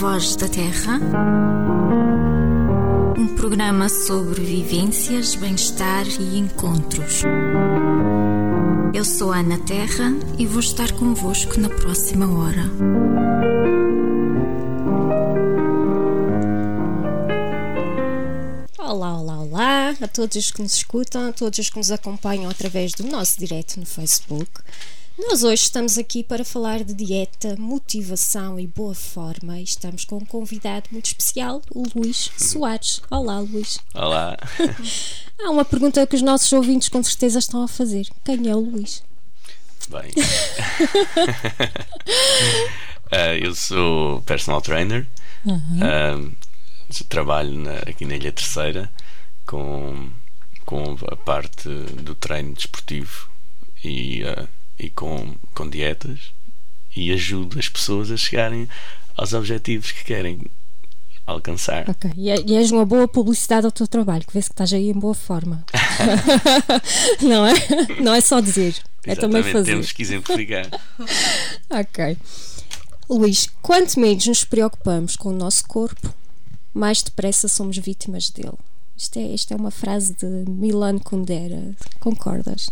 Voz da Terra. Um programa sobre vivências, bem-estar e encontros. Eu sou Ana Terra e vou estar convosco na próxima hora. Olá, olá, olá a todos os que nos escutam, a todos os que nos acompanham através do nosso direto no Facebook. Nós hoje estamos aqui para falar de dieta, motivação e boa forma e estamos com um convidado muito especial, o Luís Soares. Olá, Luís. Olá. Há uma pergunta que os nossos ouvintes com certeza estão a fazer. Quem é o Luís? Bem. uh, eu sou personal trainer. Uhum. Uh, trabalho na, aqui na Ilha Terceira com, com a parte do treino desportivo e uh, e com, com dietas e ajuda as pessoas a chegarem aos objetivos que querem alcançar. Ok, e, é, e és uma boa publicidade ao teu trabalho, que vês que estás aí em boa forma. não é? Não é só dizer, é Exatamente, também fazer. Temos que exemplificar. ok. Luís, quanto menos nos preocupamos com o nosso corpo, mais depressa somos vítimas dele. Isto é, isto é uma frase de Milan Kundera. Concordas?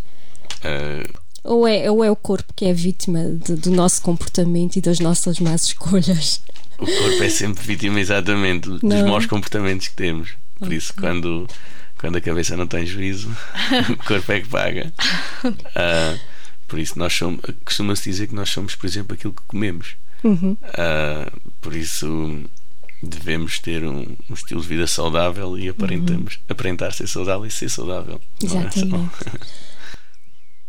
Uh, ou é, ou é o corpo que é vítima de, do nosso comportamento e das nossas más escolhas? O corpo é sempre vítima, exatamente, dos não. maus comportamentos que temos. Por okay. isso, quando, quando a cabeça não tem juízo, o corpo é que paga. Uh, por isso, nós somos, costuma-se dizer que nós somos, por exemplo, aquilo que comemos. Uhum. Uh, por isso, devemos ter um, um, estilo de vida saudável e aparentamos, uhum. aparentar ser saudável e ser saudável. É Exatamente.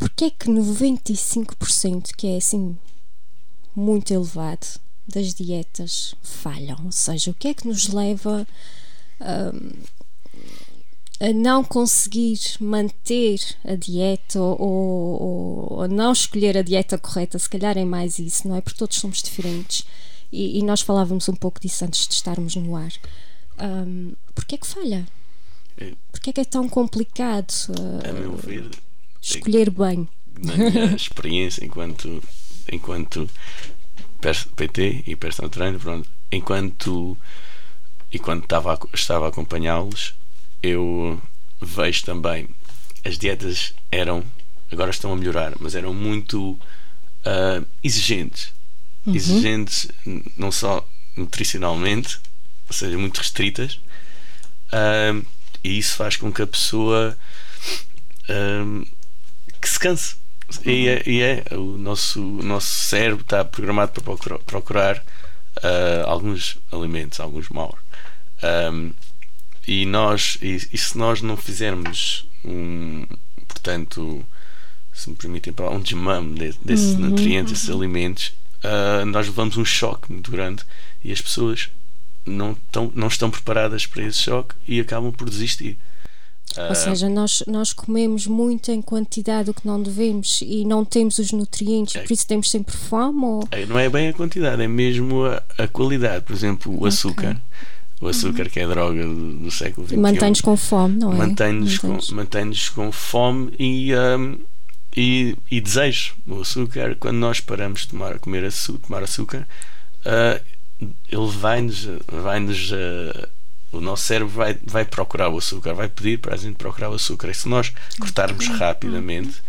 Porquê é que 95%, que é assim muito elevado, das dietas falham? Ou seja, o que é que nos leva um, a não conseguir manter a dieta ou, ou, ou, a não escolher a dieta correta? Se calhar é mais isso, não é? Porque todos somos diferentes e, e nós falávamos um pouco disso antes de estarmos no ar. Um, Porquê é que falha? Porquê é que é tão complicado? Uh, a meu ver escolher bem. Na minha experiência enquanto, enquanto PT e personal trainer, pronto, enquanto e quando estava a, estava a acompanhá-los, eu vejo também as dietas eram agora estão a melhorar, mas eram muito uh, exigentes, uhum. exigentes não só nutricionalmente, ou seja, muito restritas, uh, e isso faz com que a pessoa uh, que se canse. E é, e é, o, nosso, o nosso cérebro está programado para procurar, procurar uh, alguns alimentos, alguns maus. Um, e nós, e, e, se nós não fizermos um, portanto, se me permitem um desmame de, desses uhum, nutrientes, desses uhum. alimentos, uh, nós levamos um choque muito grande e as pessoas não, tão, não estão preparadas para esse choque e acabam por desistir. Ou ah, seja, nós, nós comemos muito em quantidade o que não devemos e não temos os nutrientes, por isso temos sempre fome? Ou... Não é bem a quantidade, é mesmo a, a qualidade. Por exemplo, o okay. açúcar. O açúcar, uhum. que é a droga do, do século XXI. Mantém-nos com fome, não é? Mantém-nos com, mantém com fome e, um, e, e, desejo. O açúcar, quando nós paramos de tomar, comer açúcar, tomar açúcar uh, ele vai-nos vai -nos, uh, o nosso cérebro vai, vai procurar o açúcar, vai pedir para a gente procurar o açúcar. E se nós cortarmos rapidamente,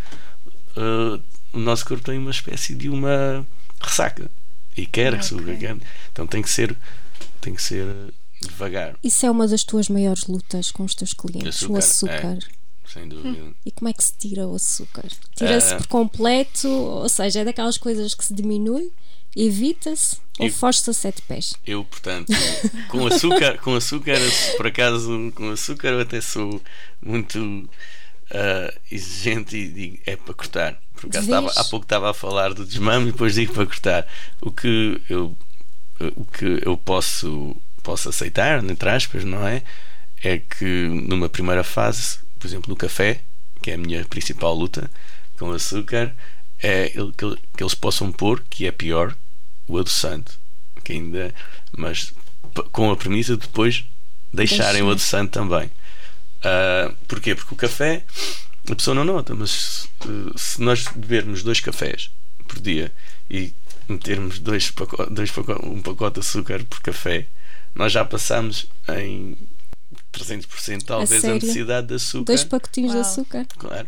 uh, o nosso corpo tem uma espécie de uma ressaca e quer okay. açúcar. Quer. Então tem que ser tem que ser devagar. Isso é uma das tuas maiores lutas com os teus clientes, açúcar, o açúcar. É, sem dúvida. Hum. E como é que se tira o açúcar? Tira-se uh, por completo, ou seja, é daquelas coisas que se diminui evita-se ou foge-se a sete pés? Eu, portanto, com açúcar, com açúcar, por acaso, com açúcar eu até sou muito uh, exigente e digo é para cortar. Por acaso estava, há pouco estava a falar do desmame e depois digo para cortar. O que eu, o que eu posso, posso aceitar, entre aspas, não é? É que numa primeira fase, por exemplo, no café, que é a minha principal luta com açúcar, é que, que eles possam pôr, que é pior, o adoçante, que ainda, mas com a premissa de depois deixarem Deixa. o adoçante também. Uh, porquê? Porque o café a pessoa não nota, mas se, se nós bebermos dois cafés, por dia e metermos dois pacote, dois pacote, um pacote de açúcar por café, nós já passamos em 300% talvez a, a, necessidade de açúcar. Dois pacotinhos Uau. de açúcar. Claro.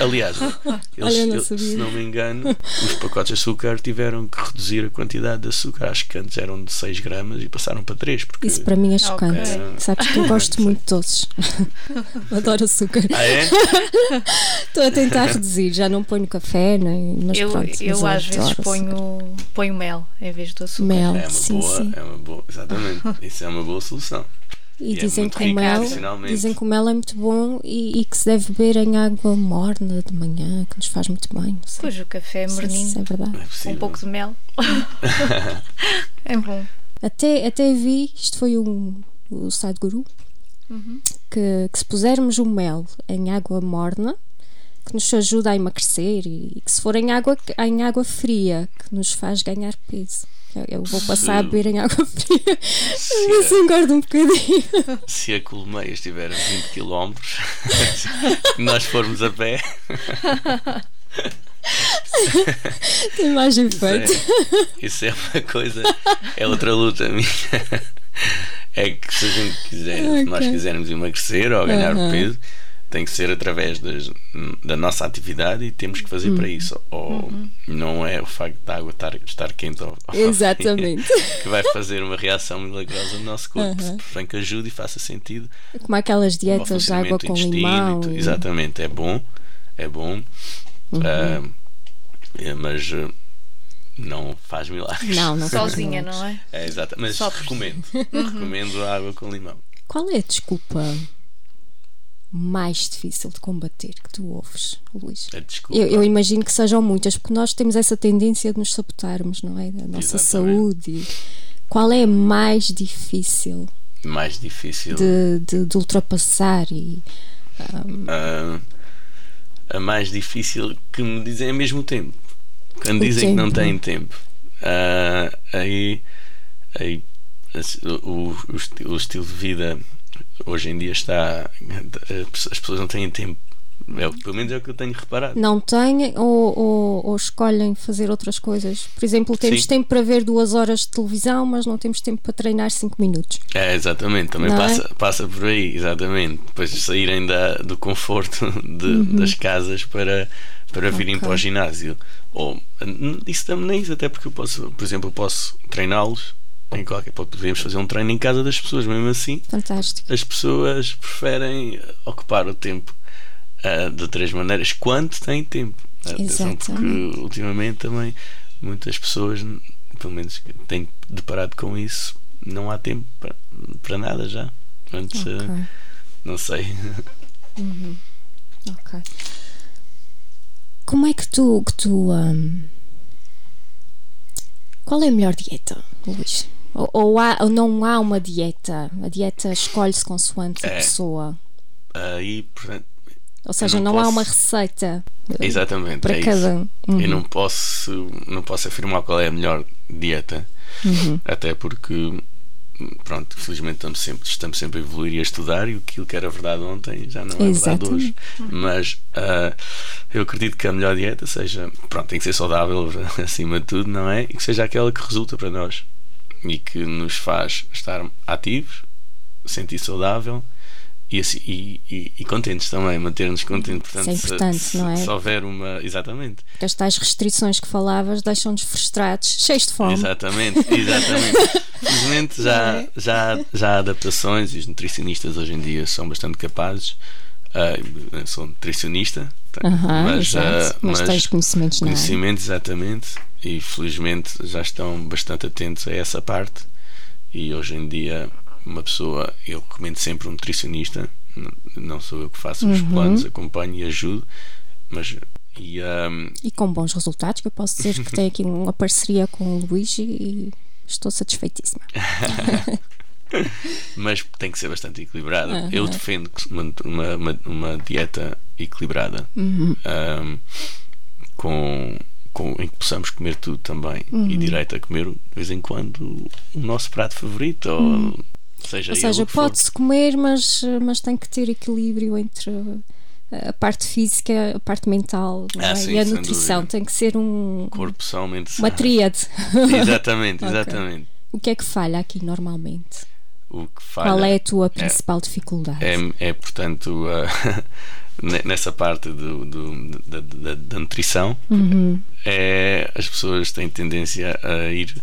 Aliás, eles, Olha, eu, se não me engano, os pacotes de açúcar tiveram que reduzir a quantidade de açúcar. Acho que antes eram de 6 gramas e passaram para 3. Porque... Isso para mim é chocante. Okay. Sabes que eu gosto muito de doces. Adoro açúcar. Ah, é? Estou a tentar reduzir. Já não ponho café, nem, mas eu, pronto. Eu às vezes ponho, ponho mel em vez do açúcar. Mel, é uma sim, boa, sim. É uma boa, exatamente. Isso é uma boa solução. E, E é dizem, muito que rico mel, dizem que o mel é muito bom e, e que se deve beber em água morna de manhã, que nos faz muito bem. Não sei, Pois o café é se morninho isso é verdade. É um pouco de mel. é bom. Até, até vi, isto foi um, o Sadhguru, Uhum. que, que se pusermos o mel em água morna, que nos ajuda a emagrecer e, e que se for em água, em água fria, que nos faz ganhar peso. Eu, vou passar a beber em água fria, Se mas engordo um bocadinho. Se a Colmeia estiver a 20 km e nós formos a pé, Tem mais isso efeito. é, isso é uma coisa, é outra luta minha. É que se a gente quiser, se nós quisermos emagrecer ou ganhar Aham. peso, tem que ser através das- da nossa atividade e temos que fazer Hum. para isso. Ou não é o facto da água estar, estar quente ou, Exatamente. que vai fazer uma reação milagrosa no nosso corpo. Aham. Bem que ajude e faça sentido Como aquelas dietas de água com limão. e- Exatamente, é bom, é bom, Uhum. é, mas ah, não faz milagres. Não, não faz Sozinha, não é? É, exato, mas Só recomendo. recomendo a água com limão. Qual é a desculpa mais difícil de combater que tu ouves, Luís? A desculpa. Eu, eu imagino que sejam muitas, porque nós temos essa tendência de nos sabotarmos, não é? Da nossa Exatamente. saúde. Qual é a mais difícil mais difícil. de, de, de ultrapassar? E, Ah, a mais difícil que me dizem ao mesmo tempo. Quando O dizem que não tempo. têm tempo, ah, aí, aí o, o, o estilo de vida hoje em dia está. As pessoas não têm tempo. É, pelo menos é o que eu tenho reparado. não têm ou, ou, ou escolhem fazer outras coisas? Por exemplo, temos Sim. tempo para ver duas horas de televisão, mas não temos tempo para treinar cinco minutos. É, exatamente, também Não é? passa, passa por aí, exatamente. Depois de saírem da, do conforto de- das casas para, para virem Uhum. Ok. para o ginásio. Ou isso também nem isso, até porque eu posso, por exemplo, eu posso treiná-los em qualquer. Podemos fazer um treino em casa das pessoas, mesmo assim. Fantástico. As pessoas preferem ocupar o tempo ah, de outras maneiras quando têm tempo. Atenção, porque ultimamente também muitas pessoas, pelo menos têm deparado com isso, não há tempo para, para nada já. Antes, ah, Ok. não sei. Ok. Como é que tu. Que tu hum, Qual é a melhor dieta, Luís? Ou, ou, há, ou não há uma dieta? A dieta escolhe-se consoante a É. pessoa. Aí, portanto, Ou seja, não não, há posso- uma receita eh, exatamente. para é cada um. Uhum. Eu não posso, não posso afirmar qual é a melhor dieta, Uhum. até porque, pronto, felizmente estamos sempre, estamos sempre a evoluir e a estudar, e aquilo que era verdade ontem já não é verdade hoje. Mas ah, eu acredito que a melhor dieta seja, pronto, tem que ser saudável acima de tudo, não é? E que seja aquela que resulta para nós e que nos faz estar ativos, sentir saudável. E, assim, e, e, e contentes também, manter-nos contentes. Portanto, Isso é importante, se, não é? se houver uma. Exatamente. Porque as tais restrições que falavas deixam-nos frustrados, cheios de fome. Exatamente, exatamente. Felizmente já, é? já, já há adaptações e os nutricionistas hoje em dia são bastante capazes. Eu sou nutricionista, mas, exato. ah, mas, tens conhecimentos na área. conhecimento, exatamente, e felizmente já estão bastante atentos a essa parte. E hoje em dia, uma pessoa, eu recomendo sempre um nutricionista, não sou eu que faço os Uhum. planos, acompanho e ajudo, mas. E, ah, E com bons resultados, que eu posso dizer que tenho aqui uma parceria com o Luís e estou satisfeitíssima. mas tem que ser bastante equilibrada. Eu defendo uma, uma, uma, dieta equilibrada ahm, com, com, em que possamos comer tudo também e direito a comer de vez em quando o nosso prato favorito ou seja, Ou seja, pode-se comer, mas, mas tem que ter equilíbrio entre a parte física, a parte mental Ah, é? sim, e a nutrição. dúvida. Tem que ser um, Corpo, mente, uma tríade. Exatamente, exatamente. o que é que falha aqui normalmente? O que falha Qual é a tua principal dificuldade? é, é, portanto, ne- nessa parte do, do- da, da- da nutrição, Uhum. é, as pessoas têm tendência a ir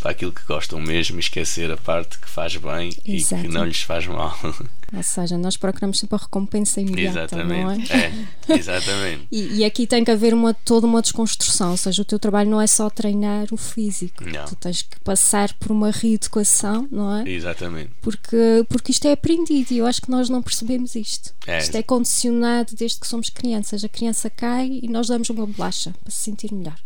para aquilo que gostam mesmo e esquecer a parte que faz bem Exato. e que não lhes faz mal. Ou seja, nós procuramos sempre a recompensa imediata, não é? exatamente. É, exatamente. E, e aqui tem que haver uma, toda uma desconstrução, ou seja, o teu trabalho não é só treinar o físico, Não. tu tens que passar por uma reeducação, não é? Exatamente. Porque, porque isto é aprendido e eu acho que nós não percebemos isto. É. Isto é condicionado desde que somos crianças. A criança cai e nós damos uma bolacha para se sentir melhor.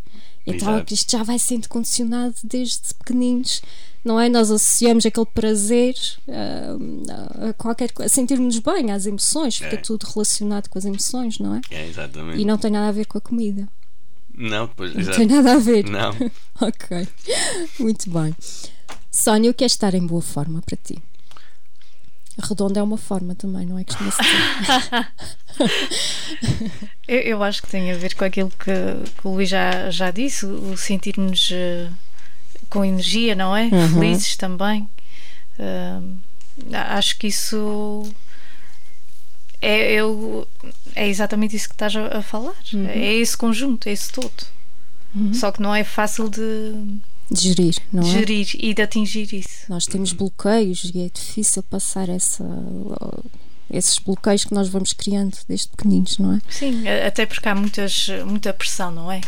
Então Exato. isto já vai sendo condicionado desde pequeninos, não é? Nós associamos aquele prazer ah, a qualquer coisa, a sentirmos bem, às emoções, fica É. tudo relacionado com as emoções, não é? É, exatamente. E não tem nada a ver com a comida. Não, pois, Não exato. tem nada a ver. Não. Ok. Muito bem. Sónia, o que é estar em boa forma para ti? Redonda é uma forma também, não é? Costuma-se dizer. Eu, eu acho que tem a ver com aquilo que, que o Luís já, já disse, o sentirmos eh, com energia, não é? Uhum. Felizes também. A- acho que isso é, eu, é exatamente isso que estás a, a falar. Uhum. É esse conjunto, é esse todo. Só que não é fácil de, De gerir, não de é? gerir e de atingir isso. Nós temos bloqueios e é difícil passar essa, esses bloqueios que nós vamos criando desde pequeninos, não é? Sim, até porque há muitas, muita pressão, não é?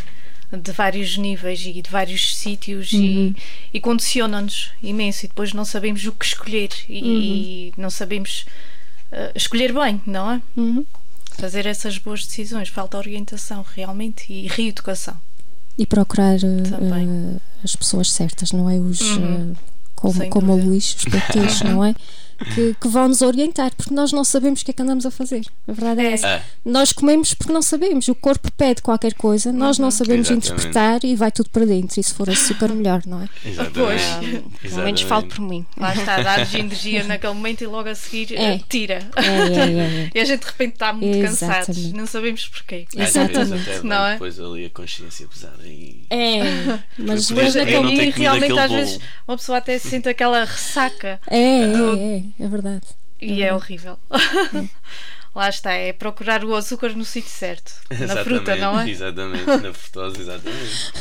De vários níveis e de vários sítios e, e condiciona-nos imenso e depois não sabemos o que escolher e, e não sabemos eh, escolher bem, não é? Uhum. Fazer essas boas decisões. Falta orientação realmente e reeducação. E procurar uh, Também. uh, as pessoas certas, não é? Os, Uhum. uh, como, Sem como o dúvida. Luís, os PTs, não é? Que, que vão nos orientar, porque nós não sabemos o que é que andamos a fazer. A verdade é, É. essa. É. Nós comemos porque não sabemos. O corpo pede qualquer coisa, nós não sabemos Exatamente. interpretar e vai tudo para dentro. E se for açúcar, melhor, não é? Exatamente. Pelo menos falo por mim. Lá está, dar-nos energia naquele momento e logo a seguir É. tira. É, é, é, é. E a gente de repente está muito cansados, Exatamente. não sabemos porquê. Exatamente. Não é? depois ali a consciência pesada e. É, mas, mas é naquele- e comido realmente às bolo. vezes uma pessoa até sente aquela ressaca é, é, é, é verdade. e é horrível. Lá está, é procurar o açúcar no sítio certo. Na fruta, não é? Exatamente, na frutose, exatamente.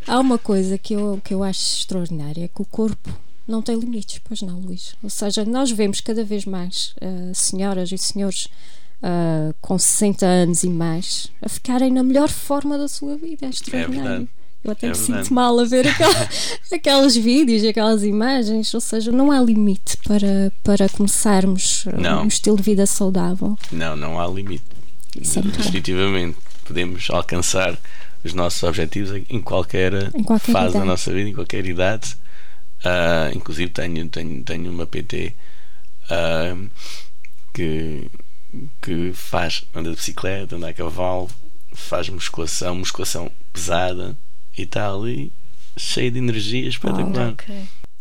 Há uma coisa que eu, que eu acho extraordinária: é que o corpo não tem limites, pois não, Luís. Ou seja, nós vemos cada vez mais ah, senhoras e senhores ah, com 60 anos e mais a ficarem na melhor forma da sua vida. É extraordinário. verdade. Eu até É me verdade. sinto mal a ver aquela, aqueles vídeos e aquelas imagens. Ou seja, não há limite para, para começarmos ah, Não. um estilo de vida saudável. Não, não há limite. É. Definitivamente. Podemos alcançar os nossos objetivos em qualquer, Em qualquer fase da idade. nossa vida, em qualquer idade. Ah, inclusive tenho, tenho, tenho uma PT ah, que, que faz, anda de bicicleta, anda a cavalo, faz musculação, musculação pesada e tal, e cheia de energia espetacular. Ok.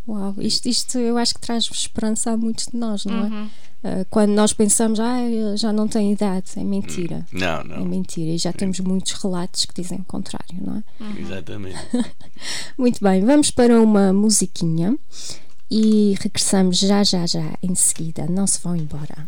Uau, isto, isto eu acho que traz esperança a muitos de nós, não é? Uhum. Ah, quando nós pensamos, ah, já não tem idade, é mentira. Não, É não, mentira, e já temos muitos relatos que dizem o contrário, não é? exatamente. Muito bem, vamos para uma musiquinha e regressamos já, já, já em seguida. Não se vão embora.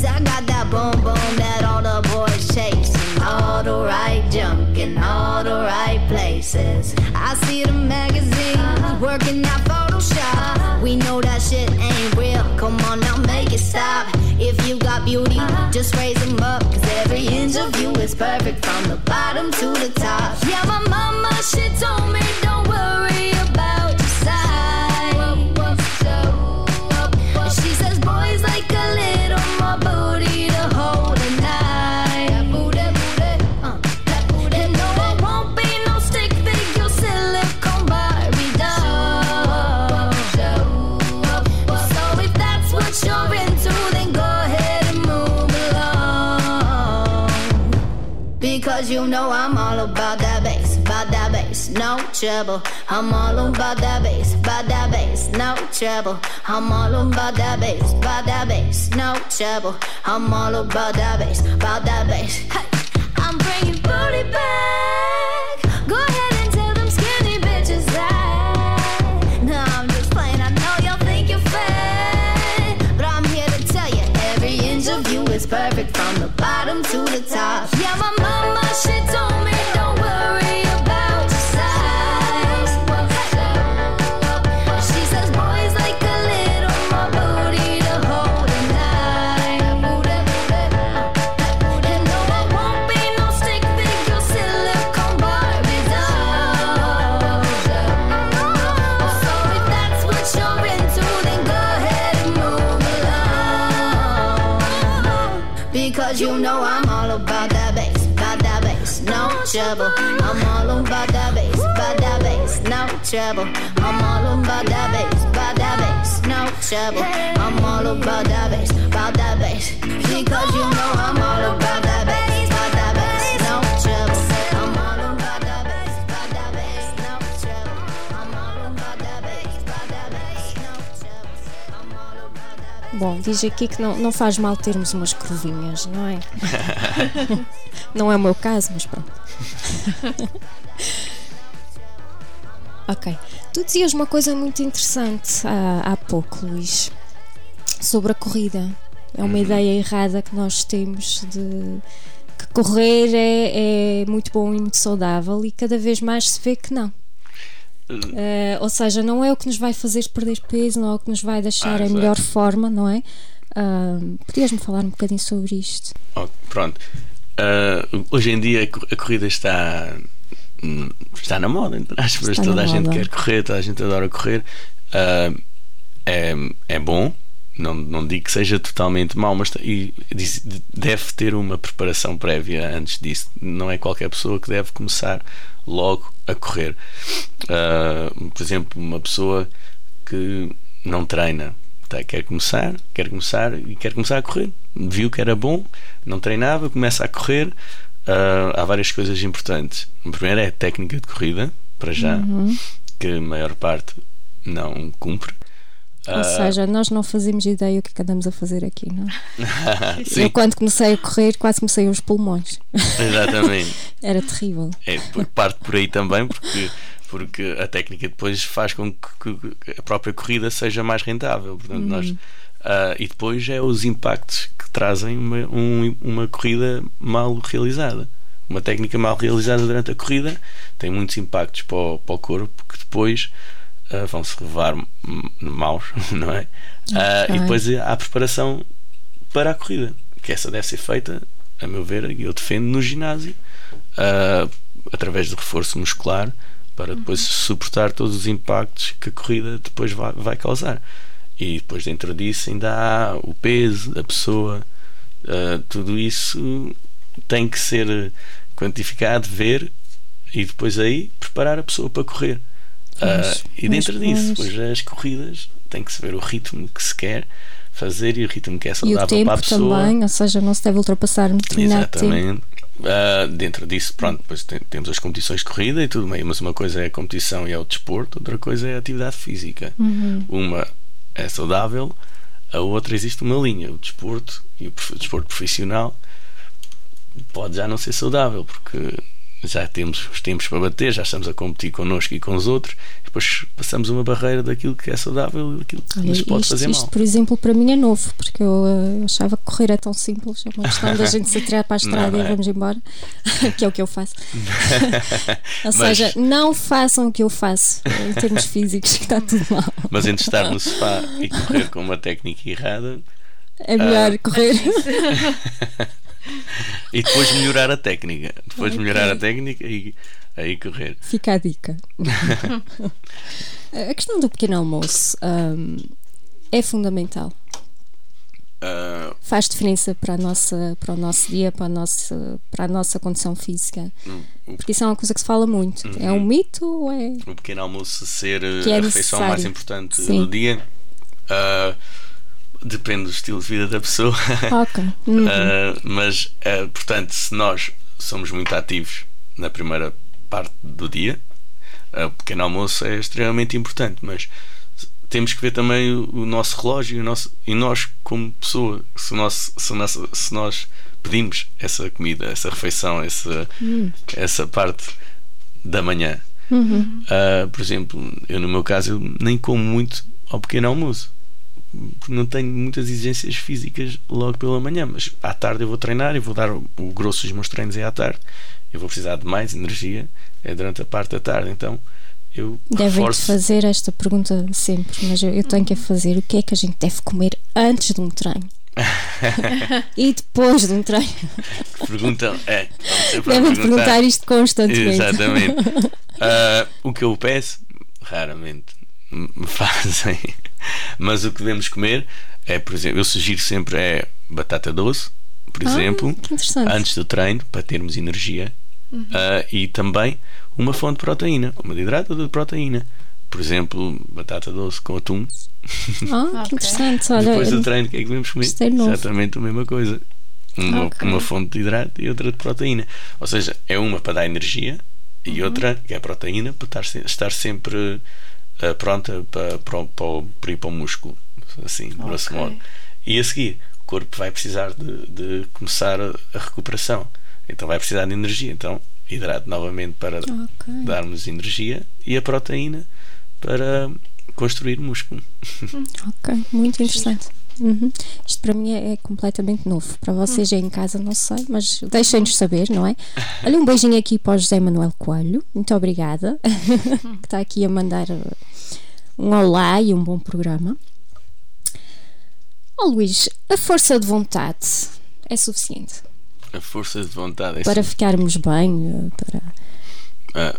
Cause I got that boom boom that all the boys chase. All the right junk in all the right places. I see the magazines uh-huh. working out Photoshop. Uh-huh. We know that shit ain't real. Come on now, make it stop. If you got beauty, uh-huh. just raise them up. Cause every inch of you is perfect from the bottom to the top. Yeah, my mama, she told me don't worry about your size. Because you know I'm all about that bass, about that bass, no trouble. I'm all about that bass, about that bass, no trouble. I'm all about that bass, about that bass, no trouble. I'm all about that bass, about that bass. Hey, I'm bringing booty back. Go ahead and tell them skinny bitches that. No, I'm just playing. I know y'all think you're fat, but I'm here to tell you every inch of you is perfect from the bottom to the top. Yeah, my mama trouble. I'm all about that bass, about that bass, no trouble. I'm all about that bass, about that bass, no trouble. I'm all about that bass, about that bass. Because you know I'm all about that bass, about that bass, no trouble. I'm all about that bass, about that bass, no trouble. I'm all about that bass, about that bass, no trouble. I'm all about that bass. Bom, diz aqui que não, não faz mal termos umas curvinhas, não é? não é o meu caso, mas pronto. ok. Tu dizias uma coisa muito interessante há, há pouco, Luís, sobre a corrida. É uma ideia errada que nós temos de que correr é, é muito bom e muito saudável e cada vez mais se vê que não. Eh, ou seja, não é o que nos vai fazer perder peso, não é o que nos vai deixar Ah, em exato. melhor forma, não é? Ah, Podias-me falar um bocadinho sobre isto? Oh, pronto. Ah, hoje em dia a cor- a corrida está está na moda, entre aspas. Está toda a gente moda. quer correr, toda a gente adora correr. Ah, é, é bom, não, não digo que seja totalmente mau, mas e deve ter uma preparação prévia antes disso. Não é qualquer pessoa que deve começar logo a correr. Ah, por exemplo, uma pessoa que não treina, tá, quer começar, quer começar e quer começar a correr. Viu que era bom, não treinava, começa a correr. Ah, há várias coisas importantes. A primeira é a técnica de corrida, para já, Uhum. que a maior parte não cumpre. Ou Ah, seja, nós não fazemos ideia o que é que andamos a fazer aqui, não é? Eu, quando comecei a correr, quase comecei aos pulmões. exatamente. Era terrível. É, parte por aí também, porque, porque a técnica depois faz com que, que a própria corrida seja mais rentável. Portanto, nós, ah, e depois é os impactos que trazem uma, um- uma corrida mal realizada. Uma técnica mal realizada durante a corrida tem muitos impactos para o, para o corpo que depois ah, vão se levar maus, não é? Ah, Ok. E depois há a preparação para a corrida, que essa deve ser feita, a meu ver, e eu defendo no ginásio, ah, através de reforço muscular, para depois suportar todos os impactos que a corrida depois vai, vai causar. E depois dentro disso ainda há o peso da pessoa, ah, tudo isso tem que ser quantificado, ver e depois aí preparar a pessoa para correr. Ah, e dentro disso, pois. depois as corridas tem que se ver o ritmo que se quer fazer e o ritmo que é E saudável o tempo para a pessoa. também, ou seja, não se deve ultrapassar um determinado tempo. Ah, dentro disso, pronto, depois tem- temos as competições de corrida e tudo bem, mas uma coisa é a competição e é o desporto, outra coisa é a atividade física. Uhum. Uma é saudável, a outra existe uma linha, o desporto e o desporto profissional pode já não ser saudável, porque já temos os tempos para bater, já estamos a competir connosco e com os outros, e depois passamos uma barreira daquilo que é saudável e daquilo que Olha, nos pode isto, fazer isto, mal. por exemplo, para mim é novo, porque eu, eh, eu achava que correr é tão simples, é uma questão da gente se atirar para a estrada Não e é. vamos embora, que é o que eu faço. Ou Mas- seja, não façam o que eu faço em termos físicos, que está tudo mal. Mas entre estar no sofá e correr com uma técnica errada É melhor Ah. correr. E depois melhorar a técnica. Depois Ok. melhorar a técnica e aí correr. Fica a dica. a questão do pequeno almoço hum, é fundamental. Ah, Faz diferença para, a nossa, para o nosso dia, para a nossa, para a nossa condição física. o, Porque isso é uma coisa que se fala muito. É um mito ou é. o pequeno almoço ser eh, é a refeição mais necessário. importante Sim. do dia ah, depende do estilo de vida da pessoa. Ok. Uhum. Ah, mas, ah, portanto, se nós somos muito ativos na primeira parte do dia. O pequeno almoço é extremamente importante, mas temos que ver também o, o nosso relógio e, o nosso, e nós, como pessoa, se, nós, se, se nós pedimos essa comida, essa refeição, essa, hum. essa parte da manhã. Uhum. Uh, por exemplo, eu no meu caso eu nem como muito ao pequeno almoço porque não tenho muitas exigências físicas logo pela manhã, mas à tarde eu vou treinar e vou dar o, o grosso dos meus treinos é à tarde. Eu vou precisar de mais energia é durante a parte da tarde, então eu Devem reforço... fazer esta pergunta sempre, mas eu, eu tenho que fazer o que é que a gente deve comer antes de um treino? e depois de um treino. Perguntam, é, devem perguntar. perguntar isto constantemente. Exatamente. Uh, o que eu peço, raramente me fazem. Mas o que devemos comer é, por exemplo, eu sugiro sempre é batata doce, por ah, exemplo, antes do treino, para termos energia. Uhum. Uh, e também uma fonte de proteína, uma de hidrato ou de proteína. Por exemplo, batata doce com atum. Ah, que interessante. Olha, Depois do treino, o que é que devemos comer? Exatamente a mesma coisa. Uma, okay. uma fonte de hidrato e outra de proteína. Ou seja, é uma para dar energia e uhum. outra que é proteína para estar, estar sempre uh, pronta para, para, para, para ir para o músculo. Assim, grosso okay. modo. E a seguir, o corpo vai precisar de, de começar a, a recuperação. Então vai precisar de energia. Então, hidrato novamente para okay. darmos energia e a proteína para construir músculo. Ok, muito interessante. Uhum. Isto para mim é, é, completamente novo. Para vocês é em casa, não sei, mas deixem-nos saber, não é? Olha, um beijinho aqui para o José Manuel Coelho. Muito obrigada. que está aqui a mandar uh, um olá e um bom programa. Oh Luís, a força de vontade é suficiente? A força de vontade é Para ficarmos bem? Uh, para... Ah,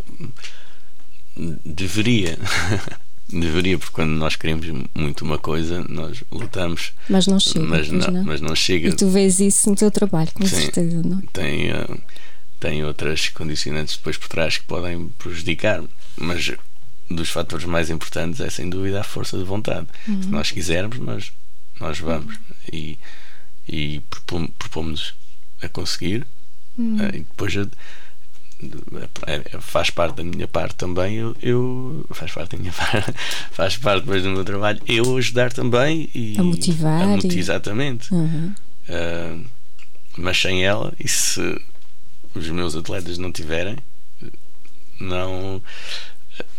deveria. Deveria, porque quando nós queremos muito uma coisa, nós lutamos. Mas não chega. Mas não, não. Mas não chega. E tu vês isso no teu trabalho, com Sim, certeza, não? Tem, uh, tem outras condicionantes depois por trás que podem prejudicar, mas dos fatores mais importantes é sem dúvida a força de vontade. Uhum. Se nós quisermos, nós, nós vamos. Uhum. E, e propomos a conseguir. Uhum. Uh, e depois é, é, faz parte da minha parte também eu, eu, faz parte da minha parte faz parte depois do meu trabalho eu ajudar também e a motivar, a motivar e... exatamente uhum. uh, mas sem ela e se os meus atletas não tiverem não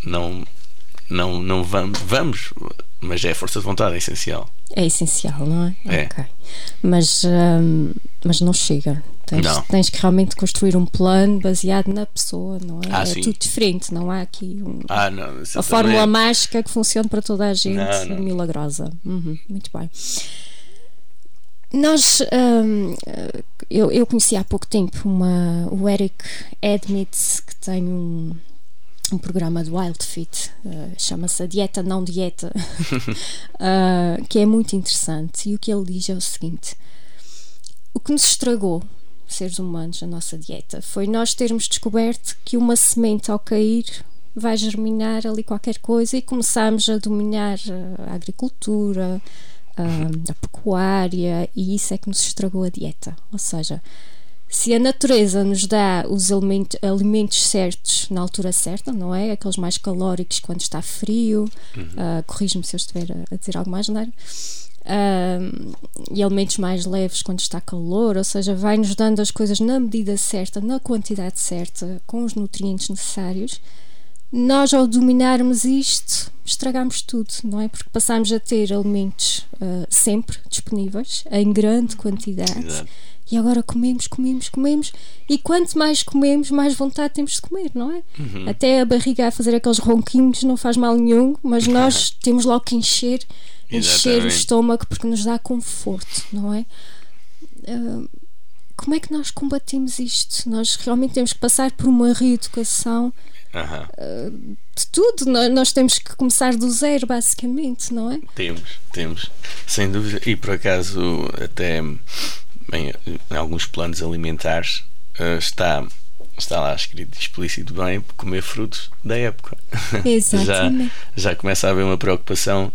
não não não vamos vamos mas é a força de vontade é essencial é essencial não é, é. Okay. mas um, mas não chega Tens, não. tens que realmente construir um plano baseado na pessoa, não é? Ah, é sim. tudo diferente, não há aqui um, ah, não, a fórmula mágica que funcione para toda a gente, não, não. milagrosa. Uhum, muito bem. Nós, um, eu, eu conheci há pouco tempo uma, o Eric Edmitz, que tem um, um programa de Wild Fit, uh, chama-se a Dieta Não Dieta, uh, que é muito interessante. E o que ele diz é o seguinte: o que nos estragou seres humanos, a nossa dieta. Foi nós termos descoberto que uma semente ao cair vai germinar ali qualquer coisa e começámos a dominar a agricultura, a, a pecuária e isso é que nos estragou a dieta. Ou seja, se a natureza nos dá os alimentos, alimentos certos na altura certa, não é? Aqueles mais calóricos quando está frio, uhum. uh, corrijo-me se eu estiver a, a dizer algo mais, não é? uh, e elementos mais leves quando está calor, ou seja, vai-nos dando as coisas na medida certa, na quantidade certa, com os nutrientes necessários. Nós, ao dominarmos isto, estragamos tudo, não é? Porque passamos a ter alimentos uh, sempre disponíveis, em grande quantidade. Exato. E agora comemos, comemos, comemos, e quanto mais comemos, mais vontade temos de comer, não é? Uhum. Até a barriga a fazer aqueles ronquinhos não faz mal nenhum, mas nós temos logo que encher encher o estômago porque nos dá conforto, não é? Uh, como é que nós combatimos isto? Nós realmente temos que passar por uma reeducação uh, de tudo. Nós, temos que começar do zero, basicamente, não é? Temos, temos, sem dúvida. E por acaso, até bem, em alguns planos alimentares, uh, está está lá escrito explícito bem comer frutos da época. Exatamente. já, já começa a haver uma preocupação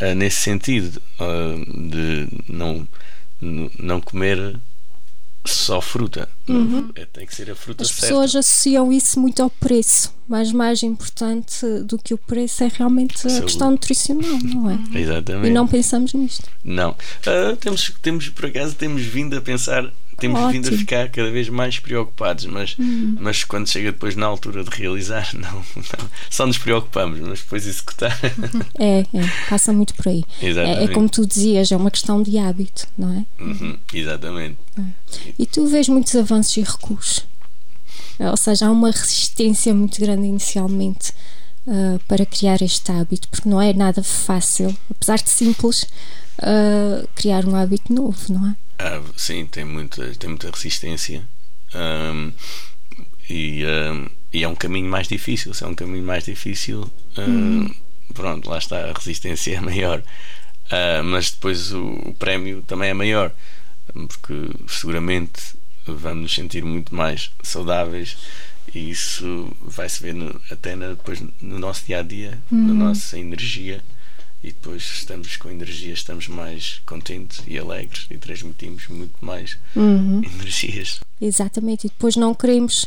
uh, nesse sentido uh, de não, não comer só fruta. Uhum. É, tem que ser a fruta As certa. pessoas associam isso muito ao preço, mas mais importante do que o preço é realmente a Saúde. questão nutricional, não é? Exatamente. E não pensamos nisto. Não. Ah, temos, temos, por acaso, temos vindo a pensar, temos vindo a Ótimo. ficar cada vez mais preocupados, mas, mas quando chega depois na altura de realizar, não, não. Só nos preocupamos, mas depois executar. É, é, passa muito por aí. É, é como tu dizias, é uma questão de hábito, não é? Uhum, exatamente. E tu vês muitos avanços e recuos. Ou seja, há uma resistência muito grande inicialmente ah, para criar este hábito, porque não é nada fácil, apesar de simples, ah, criar um hábito novo, não é? Ah, sim, tem muita, tem muita resistência. Ahm, e, ahm, e é um caminho mais difícil. Se é um caminho mais difícil, ahm, pronto, lá está, a resistência é maior. Ah, mas depois o, o prémio também é maior, porque seguramente vamos nos sentir muito mais saudáveis e isso vai-se ver no- até na- depois no nosso dia a dia, na nossa energia. E depois estamos com energia, estamos mais contentes e alegres e transmitimos muito mais energias. Exatamente, e depois não queremos,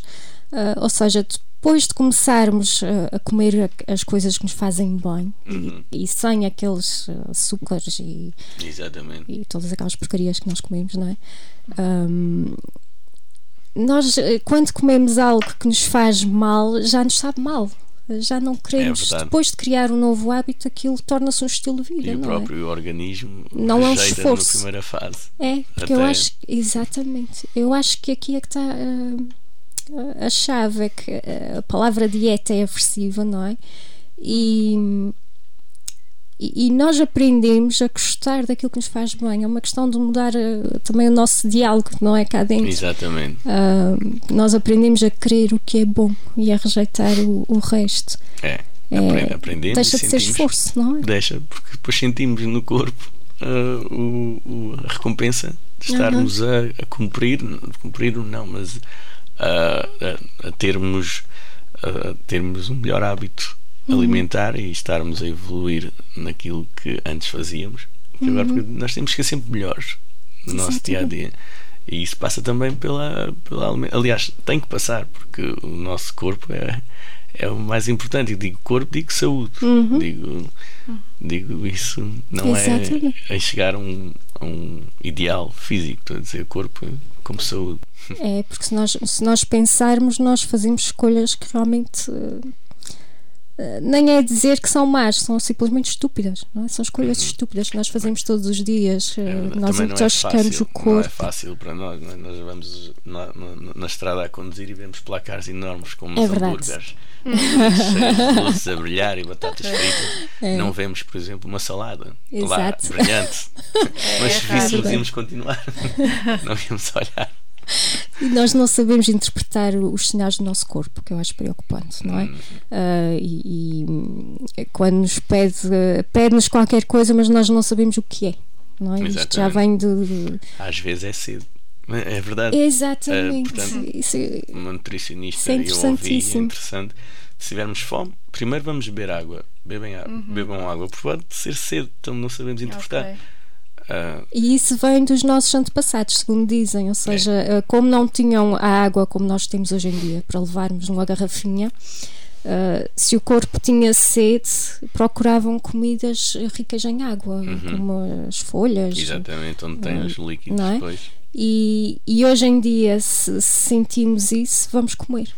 ah, ou seja, depois de começarmos ah, a comer as coisas que nos fazem bem e, e sem aqueles ah, açúcares e, Exatamente. e todas aquelas porcarias que nós comemos, não é? Ahm, nós, eh, quando comemos algo que nos faz mal, já nos sabe mal. Já não queremos, verdade. depois de criar um novo hábito, aquilo torna-se um estilo de vida, E o não próprio organismo Não é um esforço. na primeira fase. é? É, porque eu Até- acho, exatamente, eu acho que aqui é que está ah, a chave, é que ah, a palavra dieta é aversiva, não é? E, e, e nós aprendemos a gostar daquilo que nos faz bem. É uma questão de mudar ah, também o nosso diálogo, não é? Cá dentro. Exatamente. Ah, nós aprendemos a querer o que é bom e a rejeitar o, o resto. É. É, Apre- aprendemos Deixa de ser esforço, não é? Deixa, porque depois sentimos no corpo ah, o, o- a recompensa de estarmos a, a cumprir, cumprir não, mas a, a- a termos, a termos um melhor hábito Uhum. alimentar e estarmos a evoluir naquilo que antes fazíamos. Que Agora, porque nós temos que ser sempre melhores no nosso dia a dia. E isso passa também pela, pela alimentação. Aliás, tem que passar, porque o nosso corpo é, é o mais importante. E digo corpo, digo saúde. Digo, digo isso não Exatamente. é, é chegar a um, a um ideal físico, estou a dizer corpo como saúde. É, porque se nós, se nós pensarmos, nós fazemos escolhas que realmente eh, nem é dizer que são más, são simplesmente estúpidas, não é? São escolhas estúpidas que nós fazemos todos os dias. eh, É, nós é intoxicamos fácil, o Não é corpo. fácil para nós. não é? Nós vamos na, na- na estrada a conduzir e vemos placares enormes como É hambúrgueres cheios de luzes a brilhar e batatas fritas. É. Não vemos, por exemplo, uma salada Exato. lá, brilhante. Mas se víssemos, íamos continuar. não íamos olhar. E nós não sabemos interpretar os sinais do nosso corpo, que eu acho preocupante, não é? Uhum. Ah, e, e, hum, quando nos pede, eh, pede-nos qualquer coisa, mas nós não sabemos o que é, não é? Isto já vem de. Às vezes é cedo. É verdade. Exatamente. Eh, portanto, Isso é- uma nutricionista é eu ouvi, é interessante. Se tivermos fome, primeiro vamos beber água. Bebem água, bebam água. Pode ser cedo, então não sabemos interpretar. Ok. Ah, E isso vem dos nossos antepassados, segundo dizem, ou seja, eh, como não tinham a água como nós temos hoje em dia para levarmos numa garrafinha, eh, se o corpo tinha sede, procuravam comidas ricas em água, como as folhas. exatamente, onde tem os líquidos não é? depois. E, e hoje em dia, se, se sentimos isso, vamos comer.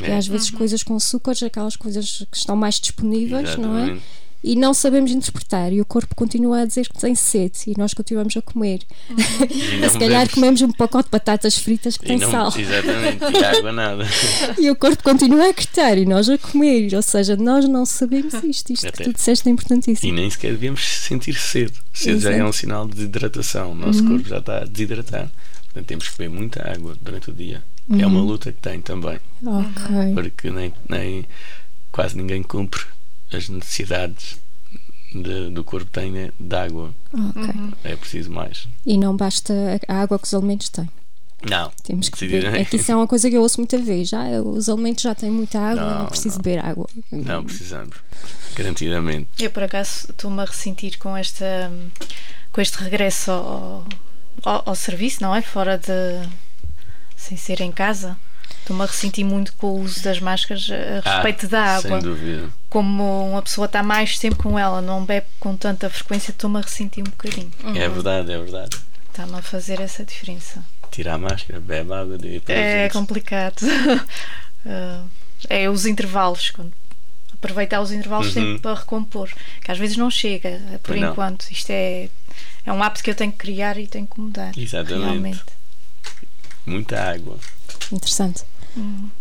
E É. às vezes coisas com açúcares, aquelas coisas que estão mais disponíveis, não é? E não sabemos interpretar, e o corpo continua a dizer que tem sede, e nós continuamos a comer. Não Se calhar bebemos- comemos um pacote de batatas fritas que e tem não- sal. Exatamente, e água nada. E o corpo continua a acreditar e nós a comer. Ou seja, nós não sabemos isto. Isto que Até- tu disseste é importantíssimo. E nem sequer devíamos sentir sede. Sede já é um sinal de desidratação. O nosso corpo já está a desidratar. Portanto, temos que beber muita água durante o dia. É uma luta que tem também. Ok. Porque nem, nem quase ninguém cumpre as necessidades de- do corpo tem né, de água. ok. É preciso mais. E não basta a água que os alimentos têm. Não. Temos que beber. É que isso é uma coisa que eu ouço muita vez. Já, os alimentos já têm muita água, não, Não, preciso não. beber água. Não precisamos. Garantidamente. Eu por acaso estou-me a ressentir com esta com este regresso ao, ao, ao serviço, não é? Fora de sem ser em casa. Estou-me a ressentir muito com o uso das máscaras a Ah, respeito da água. Sem dúvida. Como uma pessoa está mais tempo com ela, não bebe com tanta frequência, estou-me a ressentir um bocadinho. É verdade, é verdade. Está-me a fazer essa diferença. Tira a máscara, bebe água e depois É complicado. Ah, é os intervalos. Quando aproveitar os intervalos Uhum. sempre para recompor. Que às vezes não chega, eh, por não. enquanto. Isto é, é um hábito que eu tenho que criar e tenho que mudar. Exatamente. Realmente. Muita água. Interessante.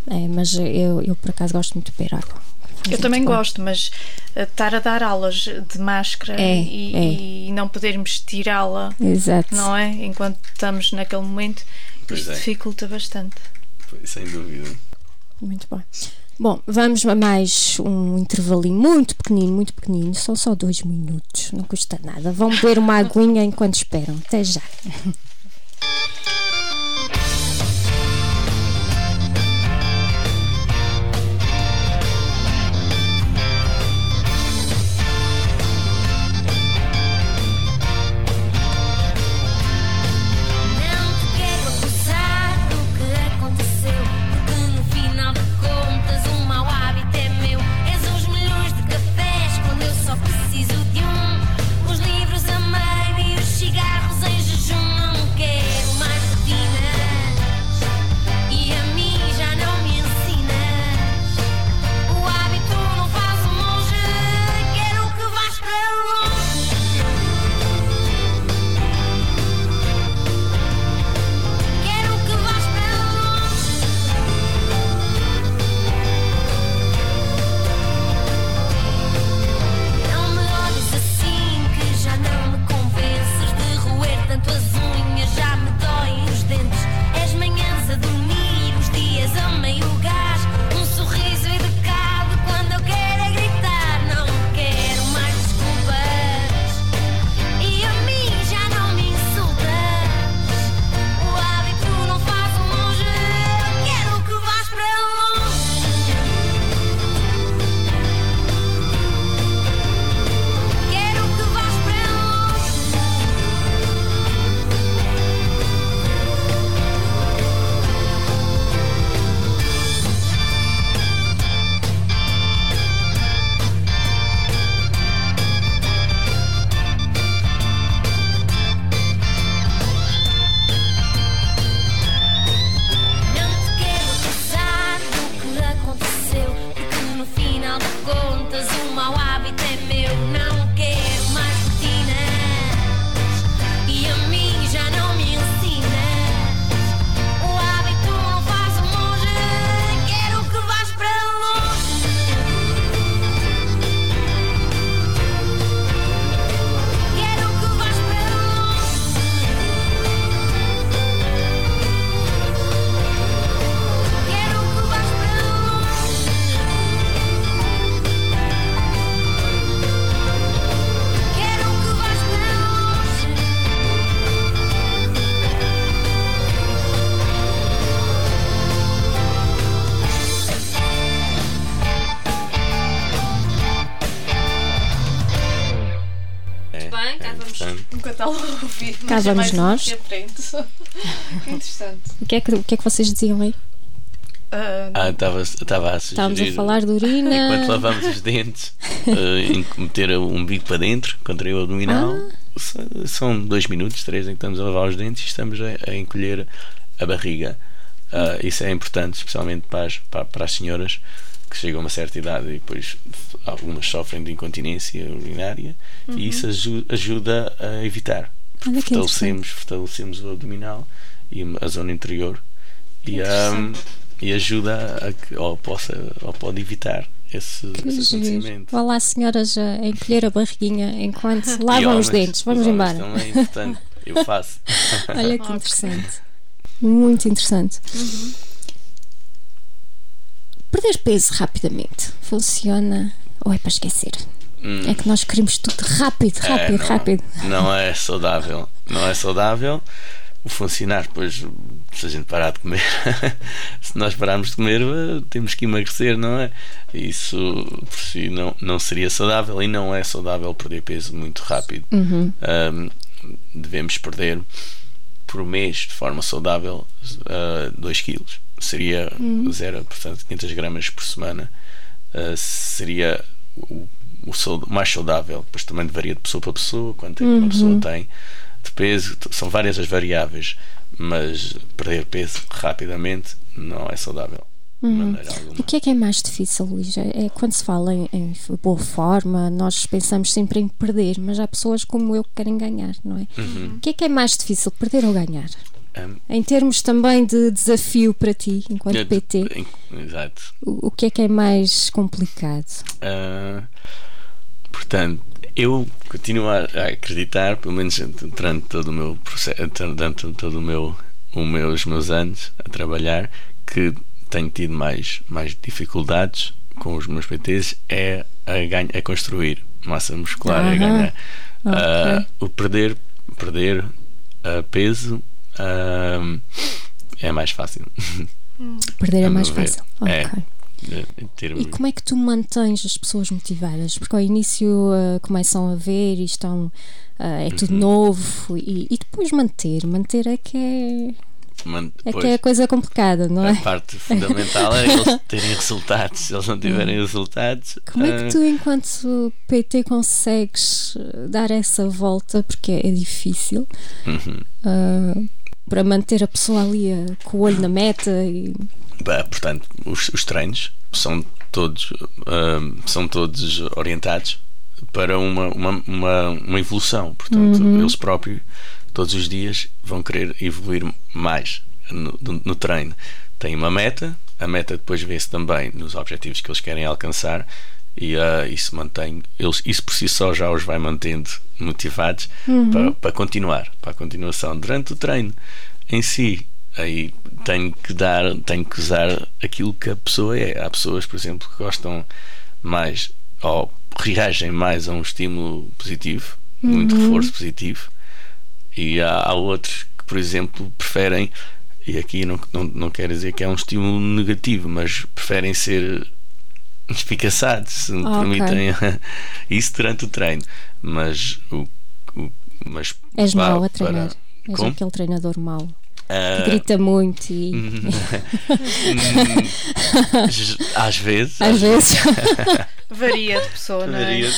É, mas eu, eu por acaso gosto muito de beber água. Eu também muito bem. gosto, mas eh, estar a dar aulas de máscara É, e, é. e não podermos tirá-la, não é? Enquanto estamos naquele momento, Pois isto é. dificulta bastante. Sem dúvida. Muito bem. Bom, vamos a mais um intervalinho muito pequenino, muito pequenino. São só dois minutos, não custa nada. Vão beber uma aguinha enquanto esperam. Até já. Cá mas é vamos nós. Interessante. O que é que, o que, é que vocês diziam aí? Ah, Ah, estava estava a Estávamos a sugerir. falar de urina. Enquanto lavamos os dentes, em meter o umbigo para dentro, contra o abdominal, Ah. são dois minutos, três em que estamos a lavar os dentes e estamos a, a encolher a barriga. Ah, isso é importante, especialmente para as, para, para as senhoras que chegam a uma certa idade e depois algumas sofrem de incontinência urinária e isso aju- ajuda a evitar. Uhum. Olha que Fortalecemos, fortalecemos o abdominal e a zona interior e, ah, e ajuda a que ou possa ou pode evitar esse, Que esse acontecimento. Vá lá, senhoras, a encolher a barriguinha enquanto lavam homens, os dentes. Vamos embora. Também, portanto, eu faço. Olha que interessante. Muito interessante. Perder peso rapidamente funciona ou é para esquecer? Hum. É que nós queremos tudo rápido, É, rápido, não, rápido. Não é saudável. Não é saudável. O funcionar, pois, se a gente parar de comer, se nós pararmos de comer, eh, temos que emagrecer, não é? Isso por si não, não seria saudável e não é saudável perder peso muito rápido. Uhum. Ahm, devemos perder por mês de forma saudável 2 kg. Seria zero, portanto, 500 gramas por semana uh, seria o, mais saudável. Depois também varia de pessoa para pessoa, quanto é que uma pessoa tem de peso. São várias as variáveis, mas perder peso rapidamente não é saudável. Alguma. O que é que é mais difícil, Luís? É, é quando se fala em, em boa forma, nós pensamos sempre em perder, mas há pessoas como eu que querem ganhar, não é? Uhum. O que é que é mais difícil, perder ou ganhar? Um, Em termos também de desafio para ti, enquanto eu- PT, em- Exato. o, o que é que é mais complicado? Ah, portanto, eu continuo a a acreditar, pelo menos durante todo o meu processo, durante todo o meu, o meu- os meus anos a trabalhar, que tenho tido mais, mais dificuldades com os meus PTs é a, ganha, a construir massa muscular, a Aham. ganhar. Ah, Ok. o perder, perder ah, peso ah, é mais fácil. Perder é A mais ver, fácil. é. Termos E como é que tu mantens as pessoas motivadas? Porque ao início ah, começam a ver e estão. ah, é Uhum. tudo novo e, e depois manter. Manter é que é, man- é, que é a coisa complicada, não é? A parte fundamental é eles terem resultados. Se eles não tiverem resultados. Como é ah, que tu, enquanto PT, consegues eh, dar essa volta? Porque é difícil uhum. Para manter a pessoa ali ah, com o olho na meta e Bah, portanto, os, os treinos são todos, ah, são todos orientados para uma, uma, uma, uma evolução. Portanto, eles próprios, todos os dias, vão querer evoluir mais no, no- no treino. Tem uma meta, a meta depois vê-se também nos objetivos que eles querem alcançar e isso mantém, eles, isso por si só já os vai mantendo motivados para, para continuar, para a continuação durante o treino em si. Aí tenho que dar, tenho que usar aquilo que a pessoa é. Há pessoas, por exemplo, que gostam mais ou reagem mais a um estímulo positivo, muito reforço positivo, e há, há outros que, por exemplo, preferem, e aqui não, não, não quero dizer que é um estímulo negativo, mas preferem ser espicaçados, se me permitem isso durante o treino. Mas o. o mas és mau a para- treinar. És Como? aquele treinador mau Ah, que grita muito e às vezes. às vezes Varia de pessoa, não é? Varia.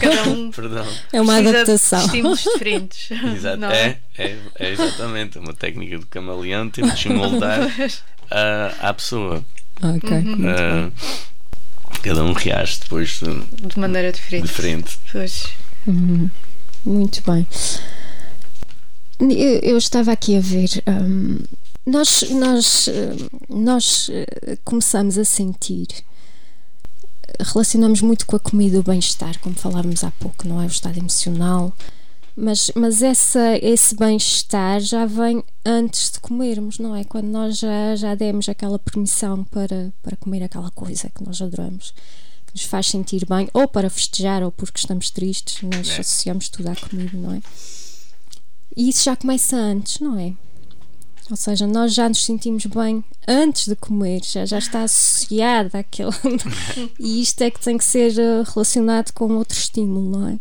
Cada um Perdão. é uma precisa adaptação. de estímulos diferentes. Exato. não É, é, é exatamente uma técnica do camaleão, temos de moldar à, à pessoa. Ok, muito bem. Cada um reage depois de- De maneira diferente. diferente. Pois. Muito bem. Eu, eu estava aqui a ver. hum, nós, nós, hum, nós eh, começamos a sentir. Relacionamos muito com a comida o bem-estar, como falávamos há pouco, não é? O estado emocional. Mas, mas essa, esse bem-estar já vem antes de comermos, não é? Quando nós já, já demos aquela permissão para, para comer aquela coisa que nós adoramos, que nos faz sentir bem, ou para festejar, ou porque estamos tristes, nós É. associamos tudo à comida, não é? E isso já começa antes, não é? Ou seja, nós já nos sentimos bem antes de comer, já, já está associado àquele. e isto é que tem que ser eh, relacionado com outro estímulo, não é?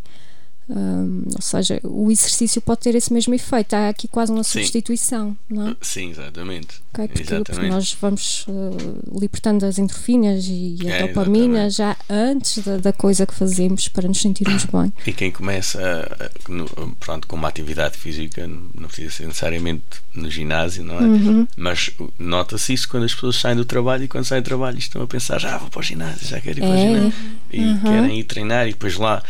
Hum, ou seja, o exercício pode ter esse mesmo efeito. Há aqui quase uma Sim. substituição, não é? Sim, exatamente. Ok, Porque, porque exatamente. nós vamos eh, libertando as endorfinas e a É, dopamina exatamente. já antes da, da coisa que fazemos para nos sentirmos bem. E quem começa a- no- pronto, com uma atividade física, não precisa ser necessariamente no ginásio, não é? Uhum. Mas nota-se isso quando as pessoas saem do trabalho e quando saem do trabalho estão a pensar, já vou para o ginásio, já quero ir para o É. ginásio. E Uhum. querem ir treinar e depois lá